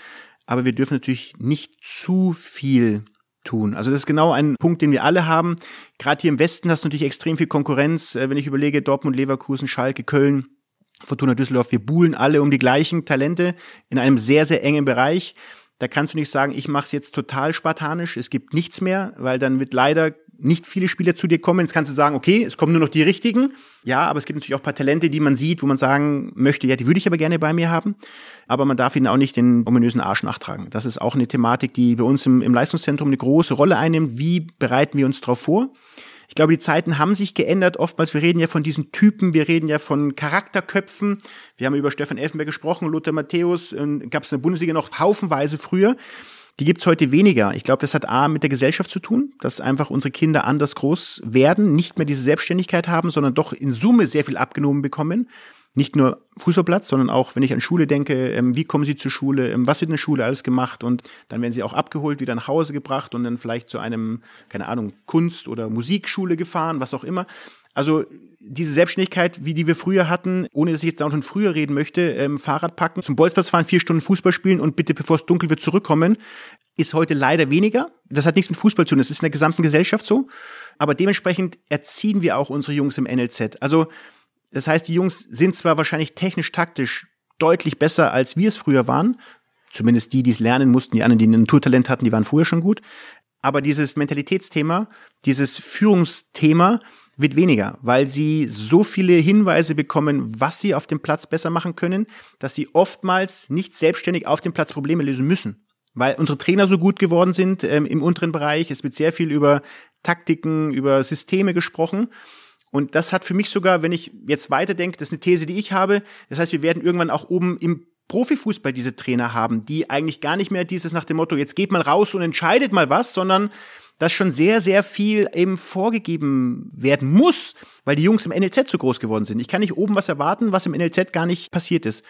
Aber wir dürfen natürlich nicht zu viel tun. Also das ist genau ein Punkt, den wir alle haben. Gerade hier im Westen hast du natürlich extrem viel Konkurrenz. Äh, wenn ich überlege, Dortmund, Leverkusen, Schalke, Köln, Fortuna Düsseldorf, wir buhlen alle um die gleichen Talente in einem sehr, sehr engen Bereich. Da kannst du nicht sagen, ich mache es jetzt total spartanisch, es gibt nichts mehr, weil dann wird leider nicht viele Spieler zu dir kommen. Jetzt kannst du sagen, okay, es kommen nur noch die richtigen. Ja, aber es gibt natürlich auch ein paar Talente, die man sieht, wo man sagen möchte, ja, die würde ich aber gerne bei mir haben. Aber man darf ihnen auch nicht den ominösen Arsch nachtragen. Das ist auch eine Thematik, die bei uns im, im Leistungszentrum eine große Rolle einnimmt. Wie bereiten wir uns darauf vor? Ich glaube, die Zeiten haben sich geändert. Oftmals, wir reden ja von diesen Typen, wir reden ja von Charakterköpfen. Wir haben über Stefan Elfenberg gesprochen, Lothar Matthäus, gab es in der Bundesliga noch haufenweise früher. Die gibt's heute weniger. Ich glaube, das hat A mit der Gesellschaft zu tun, dass einfach unsere Kinder anders groß werden, nicht mehr diese Selbstständigkeit haben, sondern doch in Summe sehr viel abgenommen bekommen. Nicht nur Fußballplatz, sondern auch, wenn ich an Schule denke, ähm, wie kommen sie zur Schule, ähm, was wird in der Schule alles gemacht und dann werden sie auch abgeholt, wieder nach Hause gebracht und dann vielleicht zu einem, keine Ahnung, Kunst- oder Musikschule gefahren, was auch immer. Also diese Selbstständigkeit, wie die wir früher hatten, ohne dass ich jetzt auch schon früher reden möchte, ähm, Fahrrad packen, zum Bolzplatz fahren, vier Stunden Fußball spielen und bitte, bevor es dunkel wird, zurückkommen, ist heute leider weniger. Das hat nichts mit Fußball zu tun, das ist in der gesamten Gesellschaft so. Aber dementsprechend erziehen wir auch unsere Jungs im NLZ. Also das heißt, die Jungs sind zwar wahrscheinlich technisch-taktisch deutlich besser, als wir es früher waren, zumindest die, die es lernen mussten, die anderen, die ein Naturtalent hatten, die waren früher schon gut. Aber dieses Mentalitätsthema, dieses Führungsthema, wird weniger, weil sie so viele Hinweise bekommen, was sie auf dem Platz besser machen können, dass sie oftmals nicht selbstständig auf dem Platz Probleme lösen müssen. Weil unsere Trainer so gut geworden sind ähm, im unteren Bereich, es wird sehr viel über Taktiken, über Systeme gesprochen. Und das hat für mich sogar, wenn ich jetzt weiterdenke, das ist eine These, die ich habe. Das heißt, wir werden irgendwann auch oben im Profifußball diese Trainer haben, die eigentlich gar nicht mehr dieses nach dem Motto, jetzt geht mal raus und entscheidet mal was, sondern dass schon sehr, sehr viel eben vorgegeben werden muss, weil die Jungs im NLZ zu groß geworden sind. Ich kann nicht oben was erwarten, was im NLZ gar nicht passiert ist.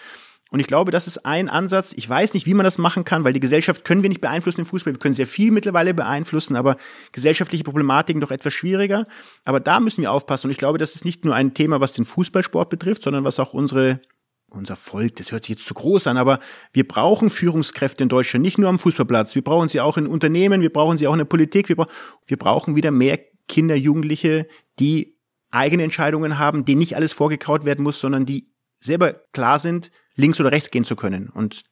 Und ich glaube, das ist ein Ansatz. Ich weiß nicht, wie man das machen kann, weil die Gesellschaft können wir nicht beeinflussen im Fußball. Wir können sehr viel mittlerweile beeinflussen, aber gesellschaftliche Problematiken doch etwas schwieriger. Aber da müssen wir aufpassen. Und ich glaube, das ist nicht nur ein Thema, was den Fußballsport betrifft, sondern was auch unsere unser Volk, das hört sich jetzt zu groß an, aber wir brauchen Führungskräfte in Deutschland, nicht nur am Fußballplatz. Wir brauchen sie auch in Unternehmen, wir brauchen sie auch in der Politik. Wir, bra wir brauchen wieder mehr Kinder, Jugendliche, die eigene Entscheidungen haben, denen nicht alles vorgekaut werden muss, sondern die selber klar sind, links oder rechts gehen zu können. Und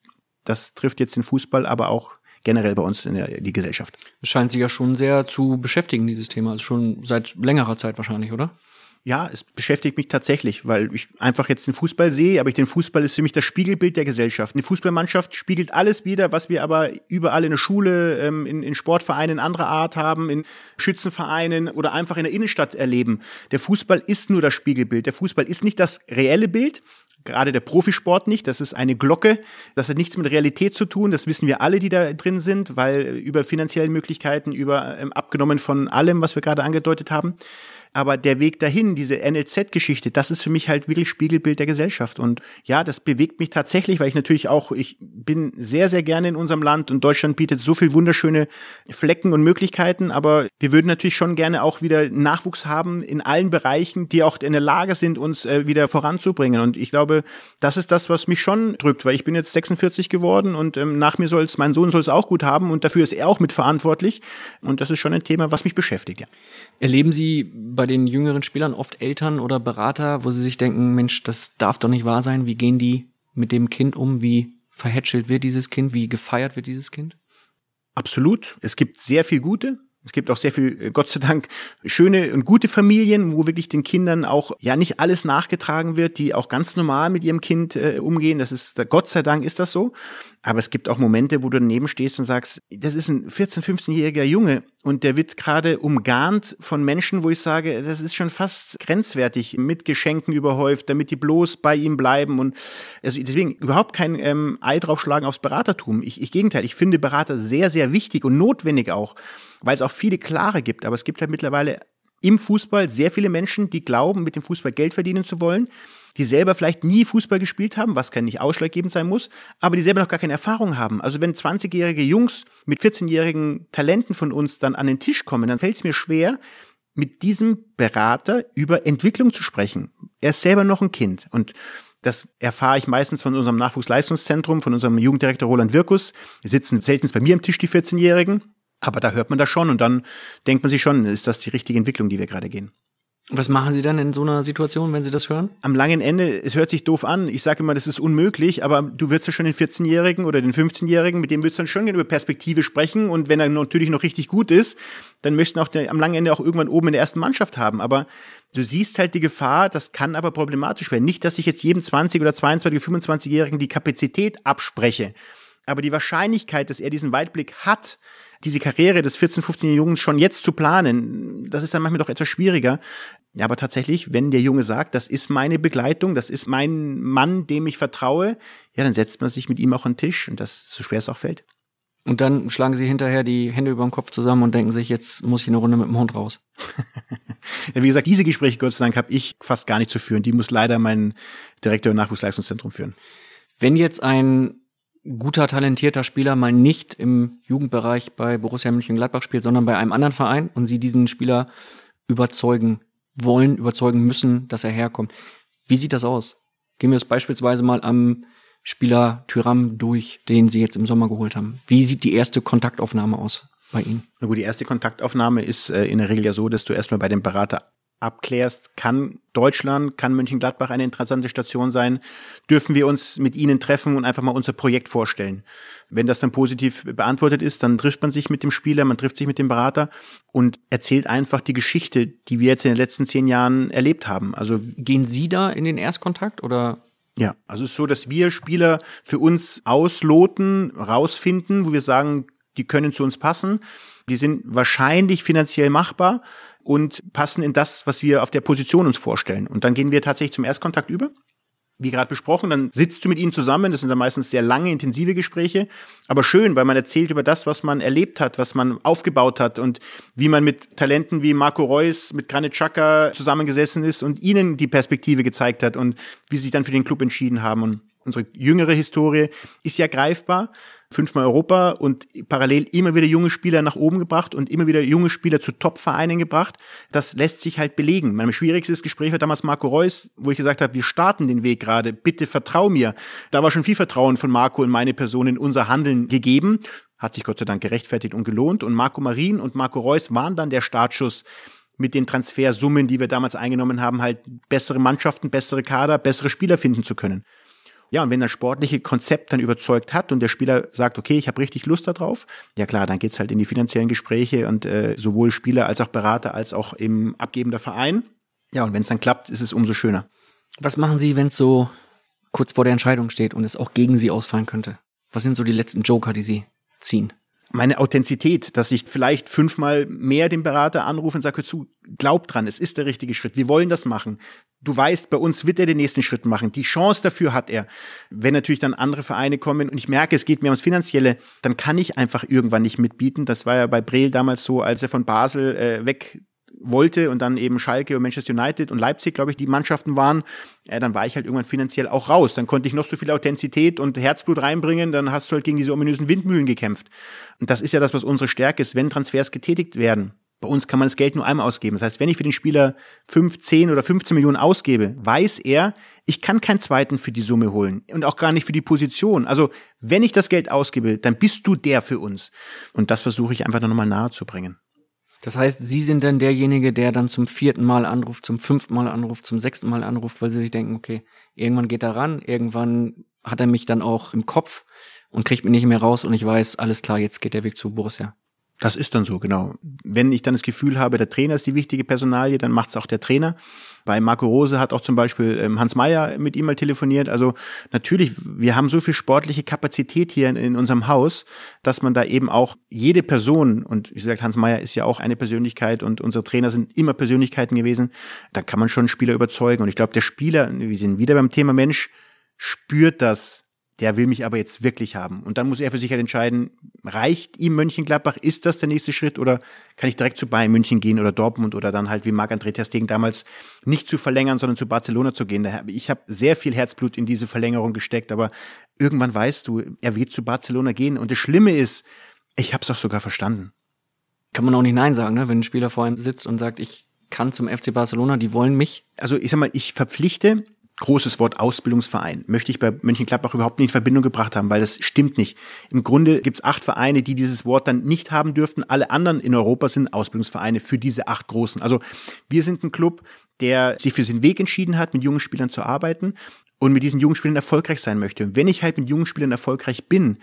das trifft jetzt den Fußball, aber auch generell bei uns in der die Gesellschaft. Es scheint sich ja schon sehr zu beschäftigen, dieses Thema. Also schon seit längerer Zeit wahrscheinlich, oder? Ja, es beschäftigt mich tatsächlich, weil ich einfach jetzt den Fußball sehe, aber ich den Fußball ist für mich das Spiegelbild der Gesellschaft. Eine Fußballmannschaft spiegelt alles wieder, was wir aber überall in der Schule, ähm, in, in Sportvereinen anderer Art haben, in Schützenvereinen oder einfach in der Innenstadt erleben. Der Fußball ist nur das Spiegelbild. Der Fußball ist nicht das reelle Bild, gerade der Profisport nicht. Das ist eine Glocke. Das hat nichts mit Realität zu tun. Das wissen wir alle, die da drin sind, weil über finanzielle Möglichkeiten, über ähm, abgenommen von allem, was wir gerade angedeutet haben. Aber der Weg dahin, diese NLZ-Geschichte, das ist für mich halt wirklich Spiegelbild der Gesellschaft. Und ja, das bewegt mich tatsächlich, weil ich natürlich auch, ich bin sehr, sehr gerne in unserem Land und Deutschland bietet so viel wunderschöne Flecken und Möglichkeiten. Aber wir würden natürlich schon gerne auch wieder Nachwuchs haben in allen Bereichen, die auch in der Lage sind, uns äh, wieder voranzubringen. Und ich glaube, das ist das, was mich schon drückt, weil ich bin jetzt 46 geworden und ähm, nach mir soll es, mein Sohn soll es auch gut haben und dafür ist er auch mitverantwortlich. Und das ist schon ein Thema, was mich beschäftigt, ja. Erleben Sie bei den jüngeren Spielern oft Eltern oder Berater, wo Sie sich denken, Mensch, das darf doch nicht wahr sein. Wie gehen die mit dem Kind um? Wie verhätschelt wird dieses Kind? Wie gefeiert wird dieses Kind? Absolut. Es gibt sehr viel Gute. Es gibt auch sehr viel, äh, Gott sei Dank, schöne und gute Familien, wo wirklich den Kindern auch ja nicht alles nachgetragen wird, die auch ganz normal mit ihrem Kind äh, umgehen. Das ist, Gott sei Dank ist das so. Aber es gibt auch Momente, wo du daneben stehst und sagst, das ist ein 14-, 15-jähriger Junge und der wird gerade umgarnt von Menschen, wo ich sage, das ist schon fast grenzwertig, mit Geschenken überhäuft, damit die bloß bei ihm bleiben. Und also deswegen überhaupt kein ähm, Ei draufschlagen aufs Beratertum. Ich, ich Gegenteil, ich finde Berater sehr, sehr wichtig und notwendig auch, weil es auch viele Klare gibt. Aber es gibt halt mittlerweile im Fußball sehr viele Menschen, die glauben, mit dem Fußball Geld verdienen zu wollen die selber vielleicht nie Fußball gespielt haben, was kein nicht ausschlaggebend sein muss, aber die selber noch gar keine Erfahrung haben. Also wenn 20-jährige Jungs mit 14-jährigen Talenten von uns dann an den Tisch kommen, dann fällt es mir schwer, mit diesem Berater über Entwicklung zu sprechen. Er ist selber noch ein Kind und das erfahre ich meistens von unserem Nachwuchsleistungszentrum, von unserem Jugenddirektor Roland Wirkus. Die sitzen selten bei mir am Tisch, die 14-Jährigen. Aber da hört man das schon und dann denkt man sich schon, ist das die richtige Entwicklung, die wir gerade gehen. Was machen Sie dann in so einer Situation, wenn Sie das hören? Am langen Ende, es hört sich doof an. Ich sage immer, das ist unmöglich, aber du wirst ja schon den 14-Jährigen oder den 15-Jährigen, mit dem wirst du dann schon über Perspektive sprechen. Und wenn er natürlich noch richtig gut ist, dann möchten auch der, am langen Ende auch irgendwann oben in der ersten Mannschaft haben. Aber du siehst halt die Gefahr, das kann aber problematisch werden. Nicht, dass ich jetzt jedem 20 oder 22 oder 25-Jährigen die Kapazität abspreche. Aber die Wahrscheinlichkeit, dass er diesen Weitblick hat, diese Karriere des 14-, 15-jährigen Jungen schon jetzt zu planen, das ist dann manchmal doch etwas schwieriger. Ja, aber tatsächlich, wenn der Junge sagt, das ist meine Begleitung, das ist mein Mann, dem ich vertraue, ja, dann setzt man sich mit ihm auch an den Tisch und das, so schwer es auch fällt. Und dann schlagen sie hinterher die Hände über den Kopf zusammen und denken sich, jetzt muss ich eine Runde mit dem Hund raus. ja, wie gesagt, diese Gespräche, Gott sei Dank, habe ich fast gar nicht zu führen. Die muss leider mein Direktor im Nachwuchsleistungszentrum führen. Wenn jetzt ein guter, talentierter Spieler mal nicht im Jugendbereich bei Borussia Mönchengladbach spielt, sondern bei einem anderen Verein und sie diesen Spieler überzeugen wollen, überzeugen müssen, dass er herkommt. Wie sieht das aus? Gehen wir es beispielsweise mal am Spieler Tyram durch, den sie jetzt im Sommer geholt haben. Wie sieht die erste Kontaktaufnahme aus bei Ihnen? Na gut, die erste Kontaktaufnahme ist äh, in der Regel ja so, dass du erstmal bei dem Berater abklärst, kann Deutschland, kann Mönchengladbach eine interessante Station sein? Dürfen wir uns mit ihnen treffen und einfach mal unser Projekt vorstellen? Wenn das dann positiv beantwortet ist, dann trifft man sich mit dem Spieler, man trifft sich mit dem Berater und erzählt einfach die Geschichte, die wir jetzt in den letzten zehn Jahren erlebt haben. Also gehen Sie da in den Erstkontakt oder? Ja, also es ist so, dass wir Spieler für uns ausloten, rausfinden, wo wir sagen, die können zu uns passen. Die sind wahrscheinlich finanziell machbar und passen in das, was wir auf der Position uns vorstellen. Und dann gehen wir tatsächlich zum Erstkontakt über. Wie gerade besprochen, dann sitzt du mit ihnen zusammen. Das sind dann meistens sehr lange, intensive Gespräche. Aber schön, weil man erzählt über das, was man erlebt hat, was man aufgebaut hat und wie man mit Talenten wie Marco Reus, mit Granit Xhaka zusammengesessen ist und ihnen die Perspektive gezeigt hat und wie sie sich dann für den Club entschieden haben. Und unsere jüngere Historie ist ja greifbar fünfmal Europa und parallel immer wieder junge Spieler nach oben gebracht und immer wieder junge Spieler zu Top-Vereinen gebracht. Das lässt sich halt belegen. Mein schwierigstes Gespräch war damals Marco Reus, wo ich gesagt habe, wir starten den Weg gerade, bitte vertrau mir. Da war schon viel Vertrauen von Marco und meine Person in unser Handeln gegeben. Hat sich Gott sei Dank gerechtfertigt und gelohnt. Und Marco Marin und Marco Reus waren dann der Startschuss mit den Transfersummen, die wir damals eingenommen haben, halt bessere Mannschaften, bessere Kader, bessere Spieler finden zu können. Ja, und wenn das sportliche Konzept dann überzeugt hat und der Spieler sagt, okay, ich habe richtig Lust darauf, ja klar, dann geht's halt in die finanziellen Gespräche und äh, sowohl Spieler als auch Berater als auch im abgebender Verein. Ja, und wenn es dann klappt, ist es umso schöner. Was machen Sie, wenn es so kurz vor der Entscheidung steht und es auch gegen Sie ausfallen könnte? Was sind so die letzten Joker, die Sie ziehen? meine Authentizität, dass ich vielleicht fünfmal mehr den Berater anrufe und sage, zu, glaub dran, es ist der richtige Schritt. Wir wollen das machen. Du weißt, bei uns wird er den nächsten Schritt machen. Die Chance dafür hat er. Wenn natürlich dann andere Vereine kommen und ich merke, es geht mir ums Finanzielle, dann kann ich einfach irgendwann nicht mitbieten. Das war ja bei Breel damals so, als er von Basel äh, weg wollte und dann eben Schalke und Manchester United und Leipzig, glaube ich, die Mannschaften waren, ja, dann war ich halt irgendwann finanziell auch raus. Dann konnte ich noch so viel Authentizität und Herzblut reinbringen, dann hast du halt gegen diese ominösen Windmühlen gekämpft. Und das ist ja das, was unsere Stärke ist, wenn Transfers getätigt werden. Bei uns kann man das Geld nur einmal ausgeben. Das heißt, wenn ich für den Spieler 5, 10 oder 15 Millionen ausgebe, weiß er, ich kann keinen zweiten für die Summe holen und auch gar nicht für die Position. Also, wenn ich das Geld ausgebe, dann bist du der für uns. Und das versuche ich einfach nochmal nahe zu bringen. Das heißt, Sie sind dann derjenige, der dann zum vierten Mal anruft, zum fünften Mal anruft, zum sechsten Mal anruft, weil Sie sich denken, okay, irgendwann geht er ran, irgendwann hat er mich dann auch im Kopf und kriegt mich nicht mehr raus und ich weiß, alles klar, jetzt geht der Weg zu Borussia. Das ist dann so, genau. Wenn ich dann das Gefühl habe, der Trainer ist die wichtige Personalie, dann macht es auch der Trainer. Bei Marco Rose hat auch zum Beispiel ähm, Hans Meyer mit ihm mal telefoniert. Also natürlich, wir haben so viel sportliche Kapazität hier in, in unserem Haus, dass man da eben auch jede Person, und wie gesagt, Hans Meyer ist ja auch eine Persönlichkeit und unsere Trainer sind immer Persönlichkeiten gewesen, da kann man schon Spieler überzeugen. Und ich glaube, der Spieler, wir sind wieder beim Thema Mensch, spürt das, der will mich aber jetzt wirklich haben. Und dann muss er für sich halt entscheiden, reicht ihm Mönchengladbach, ist das der nächste Schritt oder kann ich direkt zu Bayern München gehen oder Dortmund oder dann halt wie Marc-André Ter damals nicht zu verlängern, sondern zu Barcelona zu gehen. Ich habe sehr viel Herzblut in diese Verlängerung gesteckt, aber irgendwann weißt du, er wird zu Barcelona gehen und das Schlimme ist, ich habe es auch sogar verstanden. Kann man auch nicht Nein sagen, ne? wenn ein Spieler vor ihm sitzt und sagt, ich kann zum FC Barcelona, die wollen mich. Also ich sag mal, ich verpflichte großes Wort Ausbildungsverein möchte ich bei Mönchengladbach überhaupt nicht in Verbindung gebracht haben, weil das stimmt nicht. Im Grunde gibt es acht Vereine, die dieses Wort dann nicht haben dürften. Alle anderen in Europa sind Ausbildungsvereine für diese acht großen. Also wir sind ein Club, der sich für den Weg entschieden hat, mit jungen Spielern zu arbeiten und mit diesen jungen Spielern erfolgreich sein möchte. Und wenn ich halt mit jungen Spielern erfolgreich bin,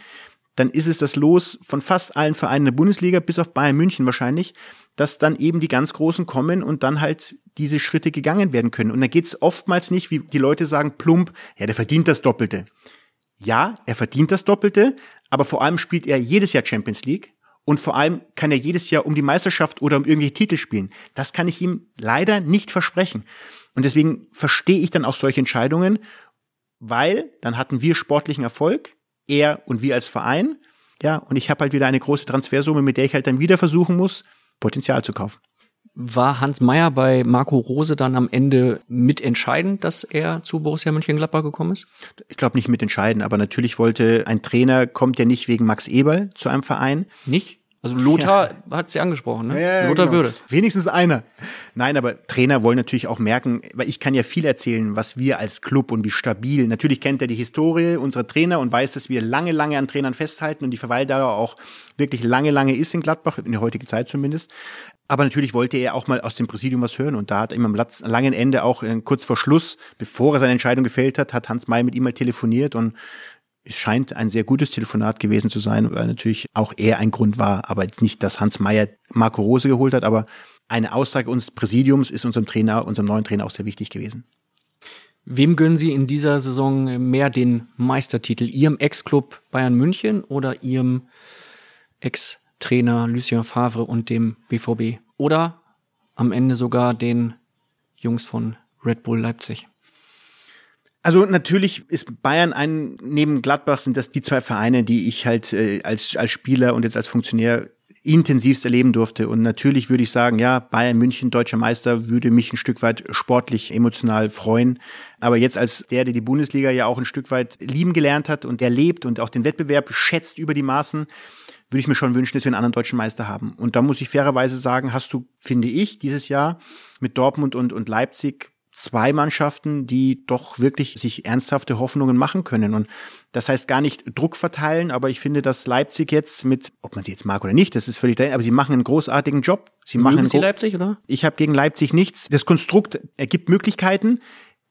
dann ist es das Los von fast allen Vereinen der Bundesliga, bis auf Bayern München wahrscheinlich, dass dann eben die ganz Großen kommen und dann halt diese Schritte gegangen werden können. Und da geht es oftmals nicht, wie die Leute sagen, plump, ja, der verdient das Doppelte. Ja, er verdient das Doppelte, aber vor allem spielt er jedes Jahr Champions League und vor allem kann er jedes Jahr um die Meisterschaft oder um irgendwelche Titel spielen. Das kann ich ihm leider nicht versprechen. Und deswegen verstehe ich dann auch solche Entscheidungen, weil dann hatten wir sportlichen Erfolg, er und wir als Verein. Ja, und ich habe halt wieder eine große Transfersumme, mit der ich halt dann wieder versuchen muss, Potenzial zu kaufen. War Hans Meyer bei Marco Rose dann am Ende mitentscheidend, dass er zu Borussia Mönchengladbach gekommen ist? Ich glaube nicht mitentscheidend, aber natürlich wollte ein Trainer, kommt ja nicht wegen Max Eberl zu einem Verein. Nicht? Also Lothar ja. hat sie angesprochen, ne? Ja, ja, Lothar genau. würde. Wenigstens einer. Nein, aber Trainer wollen natürlich auch merken, weil ich kann ja viel erzählen, was wir als Club und wie stabil. Natürlich kennt er die Historie unserer Trainer und weiß, dass wir lange, lange an Trainern festhalten und die Verweildauer auch wirklich lange, lange ist in Gladbach, in der heutigen Zeit zumindest. Aber natürlich wollte er auch mal aus dem Präsidium was hören und da hat ihm am langen Ende auch äh, kurz vor Schluss, bevor er seine Entscheidung gefällt hat, hat Hans May mit ihm mal telefoniert und es scheint ein sehr gutes Telefonat gewesen zu sein, weil natürlich auch er ein Grund war, aber jetzt nicht, dass Hans Meyer Marco Rose geholt hat, aber eine Aussage unseres Präsidiums ist unserem Trainer, unserem neuen Trainer auch sehr wichtig gewesen. Wem gönnen Sie in dieser Saison mehr den Meistertitel? Ihrem Ex-Club Bayern München oder Ihrem Ex-Trainer Lucien Favre und dem BVB? Oder am Ende sogar den Jungs von Red Bull Leipzig? Also natürlich ist Bayern ein, neben Gladbach sind das die zwei Vereine, die ich halt äh, als, als Spieler und jetzt als Funktionär intensivst erleben durfte. Und natürlich würde ich sagen, ja, Bayern München, deutscher Meister, würde mich ein Stück weit sportlich, emotional freuen. Aber jetzt als der, der die Bundesliga ja auch ein Stück weit lieben gelernt hat und der lebt und auch den Wettbewerb schätzt über die Maßen, würde ich mir schon wünschen, dass wir einen anderen deutschen Meister haben. Und da muss ich fairerweise sagen, hast du, finde ich, dieses Jahr mit Dortmund und, und Leipzig zwei Mannschaften, die doch wirklich sich ernsthafte Hoffnungen machen können. Und das heißt gar nicht Druck verteilen, aber ich finde, dass Leipzig jetzt mit, ob man sie jetzt mag oder nicht, das ist völlig dahin, aber sie machen einen großartigen Job. Sie machen Mögen Sie Leipzig, oder? Ich habe gegen Leipzig nichts. Das Konstrukt ergibt Möglichkeiten,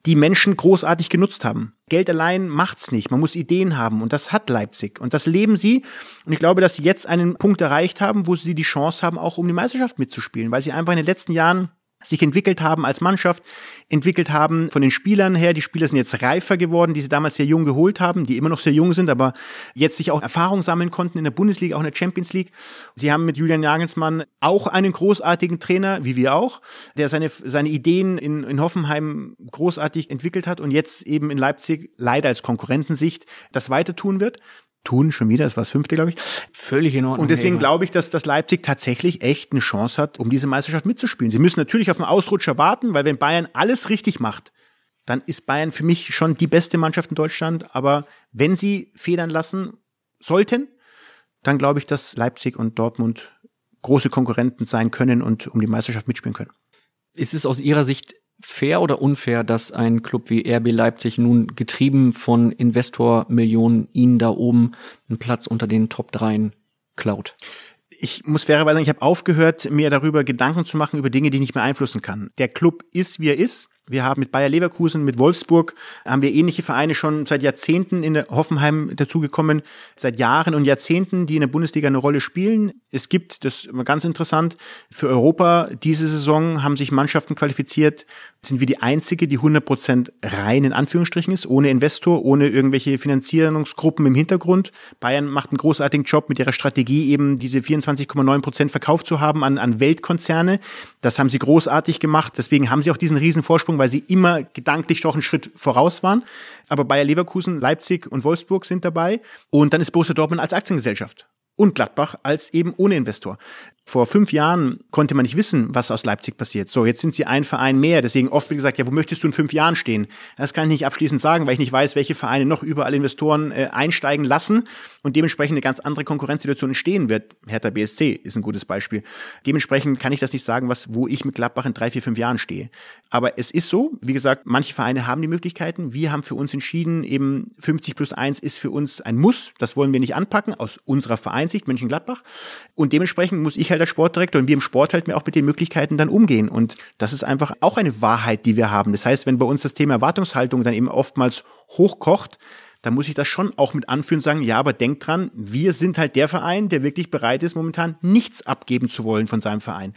die Menschen großartig genutzt haben. Geld allein macht's nicht. Man muss Ideen haben und das hat Leipzig und das leben sie. Und ich glaube, dass sie jetzt einen Punkt erreicht haben, wo sie die Chance haben, auch um die Meisterschaft mitzuspielen, weil sie einfach in den letzten Jahren sich entwickelt haben als Mannschaft, entwickelt haben von den Spielern her. Die Spieler sind jetzt reifer geworden, die sie damals sehr jung geholt haben, die immer noch sehr jung sind, aber jetzt sich auch Erfahrung sammeln konnten in der Bundesliga, auch in der Champions League. Sie haben mit Julian Jagelsmann auch einen großartigen Trainer, wie wir auch, der seine, seine Ideen in, in Hoffenheim großartig entwickelt hat und jetzt eben in Leipzig leider als Konkurrentensicht das weiter tun wird. Tun, schon wieder, das war das fünfte, glaube ich. Völlig in Ordnung. Und deswegen glaube ich, dass das Leipzig tatsächlich echt eine Chance hat, um diese Meisterschaft mitzuspielen. Sie müssen natürlich auf einen Ausrutscher warten, weil wenn Bayern alles richtig macht, dann ist Bayern für mich schon die beste Mannschaft in Deutschland. Aber wenn sie federn lassen sollten, dann glaube ich, dass Leipzig und Dortmund große Konkurrenten sein können und um die Meisterschaft mitspielen können. Ist es aus Ihrer Sicht fair oder unfair, dass ein Club wie RB Leipzig nun getrieben von Investormillionen Ihnen da oben einen Platz unter den Top 3 klaut? ich muss fairerweise sagen, ich habe aufgehört, mir darüber Gedanken zu machen, über Dinge, die ich nicht mehr beeinflussen kann. Der Club ist, wie er ist. Wir haben mit Bayer Leverkusen, mit Wolfsburg, haben wir ähnliche Vereine schon seit Jahrzehnten in Hoffenheim dazugekommen, seit Jahren und Jahrzehnten, die in der Bundesliga eine Rolle spielen. Es gibt, das ist ganz interessant, für Europa diese Saison haben sich Mannschaften qualifiziert, sind wir die einzige, die 100% rein in Anführungsstrichen ist, ohne Investor, ohne irgendwelche Finanzierungsgruppen im Hintergrund. Bayern macht einen großartigen Job mit ihrer Strategie, eben diese 24,9% verkauft zu haben an, an Weltkonzerne. Das haben sie großartig gemacht. Deswegen haben sie auch diesen riesen Vorsprung, weil sie immer gedanklich doch einen Schritt voraus waren. Aber Bayer Leverkusen, Leipzig und Wolfsburg sind dabei. Und dann ist Borussia Dortmund als Aktiengesellschaft und Gladbach als eben ohne Investor. Vor fünf Jahren konnte man nicht wissen, was aus Leipzig passiert. So, jetzt sind sie ein Verein mehr. Deswegen oft wird gesagt, ja, wo möchtest du in fünf Jahren stehen? Das kann ich nicht abschließend sagen, weil ich nicht weiß, welche Vereine noch überall Investoren äh, einsteigen lassen und dementsprechend eine ganz andere Konkurrenzsituation entstehen wird. Hertha BSC ist ein gutes Beispiel. Dementsprechend kann ich das nicht sagen, was, wo ich mit Gladbach in drei, vier, fünf Jahren stehe. Aber es ist so, wie gesagt, manche Vereine haben die Möglichkeiten. Wir haben für uns entschieden, eben 50 plus 1 ist für uns ein Muss. Das wollen wir nicht anpacken, aus unserer Vereinsicht, Mönchengladbach. Und dementsprechend muss ich halt als Sportdirektor und wir im Sport halt mir auch mit den Möglichkeiten dann umgehen. Und das ist einfach auch eine Wahrheit, die wir haben. Das heißt, wenn bei uns das Thema Erwartungshaltung dann eben oftmals hochkocht, dann muss ich das schon auch mit anführen und sagen, ja, aber denkt dran, wir sind halt der Verein, der wirklich bereit ist, momentan nichts abgeben zu wollen von seinem Verein.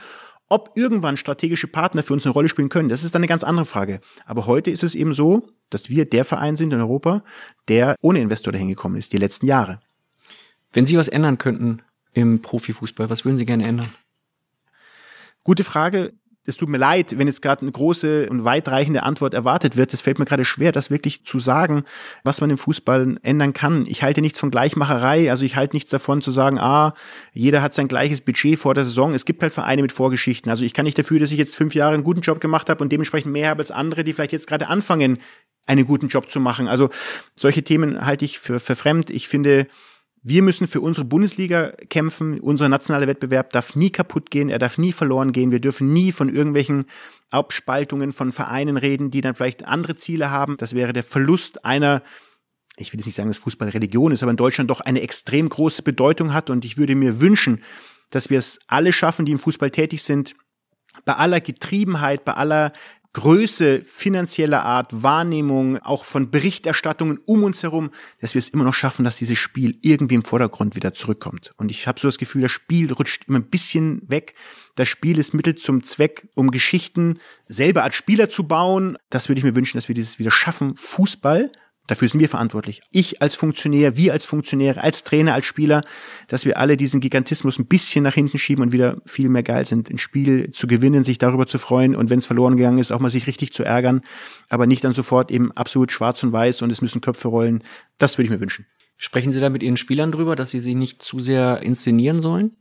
Ob irgendwann strategische Partner für uns eine Rolle spielen können, das ist dann eine ganz andere Frage. Aber heute ist es eben so, dass wir der Verein sind in Europa, der ohne Investor dahin gekommen ist, die letzten Jahre. Wenn Sie was ändern könnten im Profifußball, was würden Sie gerne ändern? Gute Frage. Es tut mir leid, wenn jetzt gerade eine große und weitreichende Antwort erwartet wird. Es fällt mir gerade schwer, das wirklich zu sagen, was man im Fußball ändern kann. Ich halte nichts von Gleichmacherei. Also ich halte nichts davon zu sagen, ah, jeder hat sein gleiches Budget vor der Saison. Es gibt halt Vereine mit Vorgeschichten. Also ich kann nicht dafür, dass ich jetzt fünf Jahre einen guten Job gemacht habe und dementsprechend mehr habe als andere, die vielleicht jetzt gerade anfangen, einen guten Job zu machen. Also solche Themen halte ich für, für fremd. Ich finde, wir müssen für unsere Bundesliga kämpfen. Unser nationaler Wettbewerb darf nie kaputt gehen, er darf nie verloren gehen. Wir dürfen nie von irgendwelchen Abspaltungen von Vereinen reden, die dann vielleicht andere Ziele haben. Das wäre der Verlust einer ich will jetzt nicht sagen, dass Fußball Religion ist, aber in Deutschland doch eine extrem große Bedeutung hat. Und ich würde mir wünschen, dass wir es alle schaffen, die im Fußball tätig sind, bei aller Getriebenheit, bei aller Größe finanzieller Art, Wahrnehmung, auch von Berichterstattungen um uns herum, dass wir es immer noch schaffen, dass dieses Spiel irgendwie im Vordergrund wieder zurückkommt. Und ich habe so das Gefühl, das Spiel rutscht immer ein bisschen weg. Das Spiel ist Mittel zum Zweck, um Geschichten selber als Spieler zu bauen. Das würde ich mir wünschen, dass wir dieses wieder schaffen. Fußball Dafür sind wir verantwortlich. Ich als Funktionär, wir als Funktionäre, als Trainer, als Spieler, dass wir alle diesen Gigantismus ein bisschen nach hinten schieben und wieder viel mehr geil sind, ein Spiel zu gewinnen, sich darüber zu freuen und wenn es verloren gegangen ist, auch mal sich richtig zu ärgern, aber nicht dann sofort eben absolut schwarz und weiß und es müssen Köpfe rollen. Das würde ich mir wünschen. Sprechen Sie da mit Ihren Spielern drüber, dass sie sich nicht zu sehr inszenieren sollen?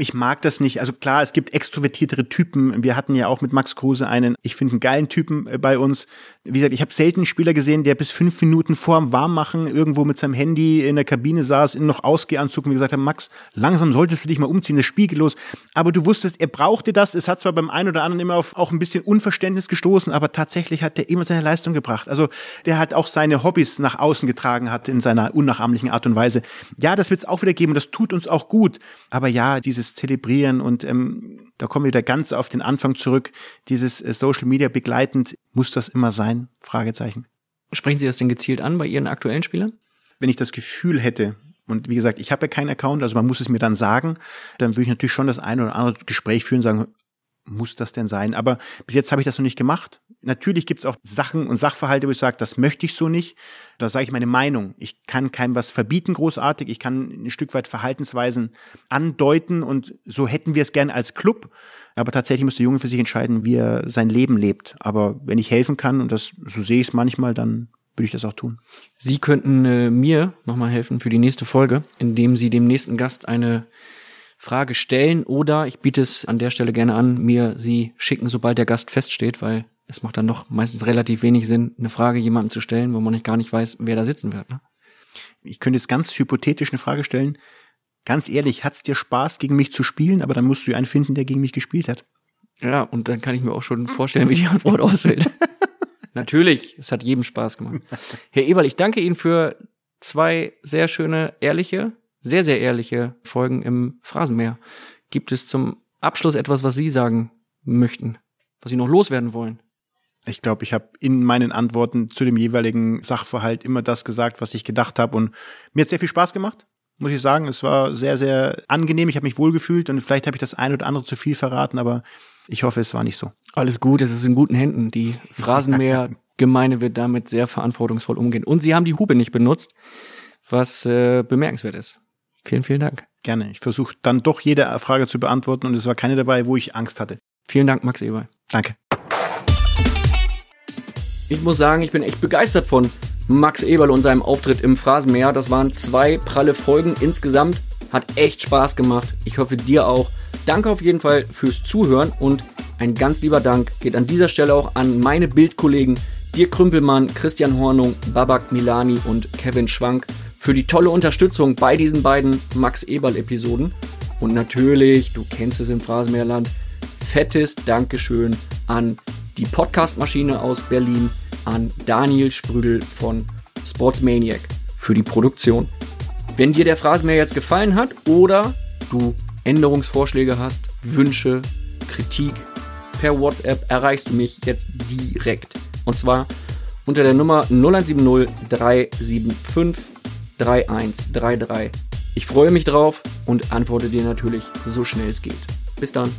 Ich mag das nicht. Also klar, es gibt extrovertiertere Typen. Wir hatten ja auch mit Max Kruse einen, ich finde, einen geilen Typen äh, bei uns. Wie gesagt, ich habe selten einen Spieler gesehen, der bis fünf Minuten vor dem Warmmachen irgendwo mit seinem Handy in der Kabine saß, in noch Ausgehanzug und gesagt haben, Max, langsam solltest du dich mal umziehen, das Spiegel los. Aber du wusstest, er brauchte das. Es hat zwar beim einen oder anderen immer auf auch ein bisschen Unverständnis gestoßen, aber tatsächlich hat er immer seine Leistung gebracht. Also der hat auch seine Hobbys nach außen getragen hat in seiner unnachahmlichen Art und Weise. Ja, das wird es auch wieder geben. Das tut uns auch gut. Aber ja, dieses Zelebrieren und ähm, da kommen wir wieder ganz auf den Anfang zurück. Dieses äh, Social Media begleitend, muss das immer sein? Fragezeichen. Sprechen Sie das denn gezielt an bei Ihren aktuellen Spielern? Wenn ich das Gefühl hätte, und wie gesagt, ich habe ja keinen Account, also man muss es mir dann sagen, dann würde ich natürlich schon das eine oder andere Gespräch führen, sagen, muss das denn sein? Aber bis jetzt habe ich das noch nicht gemacht. Natürlich gibt es auch Sachen und Sachverhalte, wo ich sage, das möchte ich so nicht. Da sage ich meine Meinung. Ich kann keinem was verbieten großartig. Ich kann ein Stück weit Verhaltensweisen andeuten und so hätten wir es gern als Club. Aber tatsächlich muss der Junge für sich entscheiden, wie er sein Leben lebt. Aber wenn ich helfen kann, und das so sehe ich es manchmal, dann würde ich das auch tun. Sie könnten äh, mir nochmal helfen für die nächste Folge, indem Sie dem nächsten Gast eine Frage stellen oder ich biete es an der Stelle gerne an, mir sie schicken, sobald der Gast feststeht, weil es macht dann doch meistens relativ wenig Sinn, eine Frage jemandem zu stellen, wo man nicht gar nicht weiß, wer da sitzen wird. Ne? Ich könnte jetzt ganz hypothetisch eine Frage stellen. Ganz ehrlich, hat's dir Spaß, gegen mich zu spielen? Aber dann musst du einen finden, der gegen mich gespielt hat. Ja, und dann kann ich mir auch schon vorstellen, wie die Antwort ausfällt. Natürlich, es hat jedem Spaß gemacht. Herr Eberl, ich danke Ihnen für zwei sehr schöne, ehrliche, sehr, sehr ehrliche Folgen im Phrasenmeer. Gibt es zum Abschluss etwas, was Sie sagen möchten, was Sie noch loswerden wollen? Ich glaube, ich habe in meinen Antworten zu dem jeweiligen Sachverhalt immer das gesagt, was ich gedacht habe. Und mir hat sehr viel Spaß gemacht, muss ich sagen. Es war sehr, sehr angenehm. Ich habe mich wohlgefühlt und vielleicht habe ich das ein oder andere zu viel verraten, aber ich hoffe, es war nicht so. Alles gut, es ist in guten Händen. Die Phrasenmeer-Gemeinde wird damit sehr verantwortungsvoll umgehen. Und Sie haben die Hube nicht benutzt, was äh, bemerkenswert ist. Vielen, vielen Dank. Gerne. Ich versuche dann doch jede Frage zu beantworten und es war keine dabei, wo ich Angst hatte. Vielen Dank, Max Eber. Danke. Ich muss sagen, ich bin echt begeistert von Max Eberl und seinem Auftritt im Phrasenmeer. Das waren zwei pralle Folgen insgesamt. Hat echt Spaß gemacht. Ich hoffe dir auch. Danke auf jeden Fall fürs Zuhören und ein ganz lieber Dank geht an dieser Stelle auch an meine Bildkollegen Dirk Krümpelmann, Christian Hornung, Babak Milani und Kevin Schwank für die tolle Unterstützung bei diesen beiden Max Eberl-Episoden. Und natürlich, du kennst es im Phrasenmeerland, fettes Dankeschön an die Podcastmaschine aus Berlin, an Daniel Sprüdel von Sportsmaniac für die Produktion. Wenn dir der Phrasenmeer jetzt gefallen hat oder du Änderungsvorschläge hast, Wünsche, Kritik, per WhatsApp erreichst du mich jetzt direkt. Und zwar unter der Nummer 0170 375 3133. Ich freue mich drauf und antworte dir natürlich so schnell es geht. Bis dann.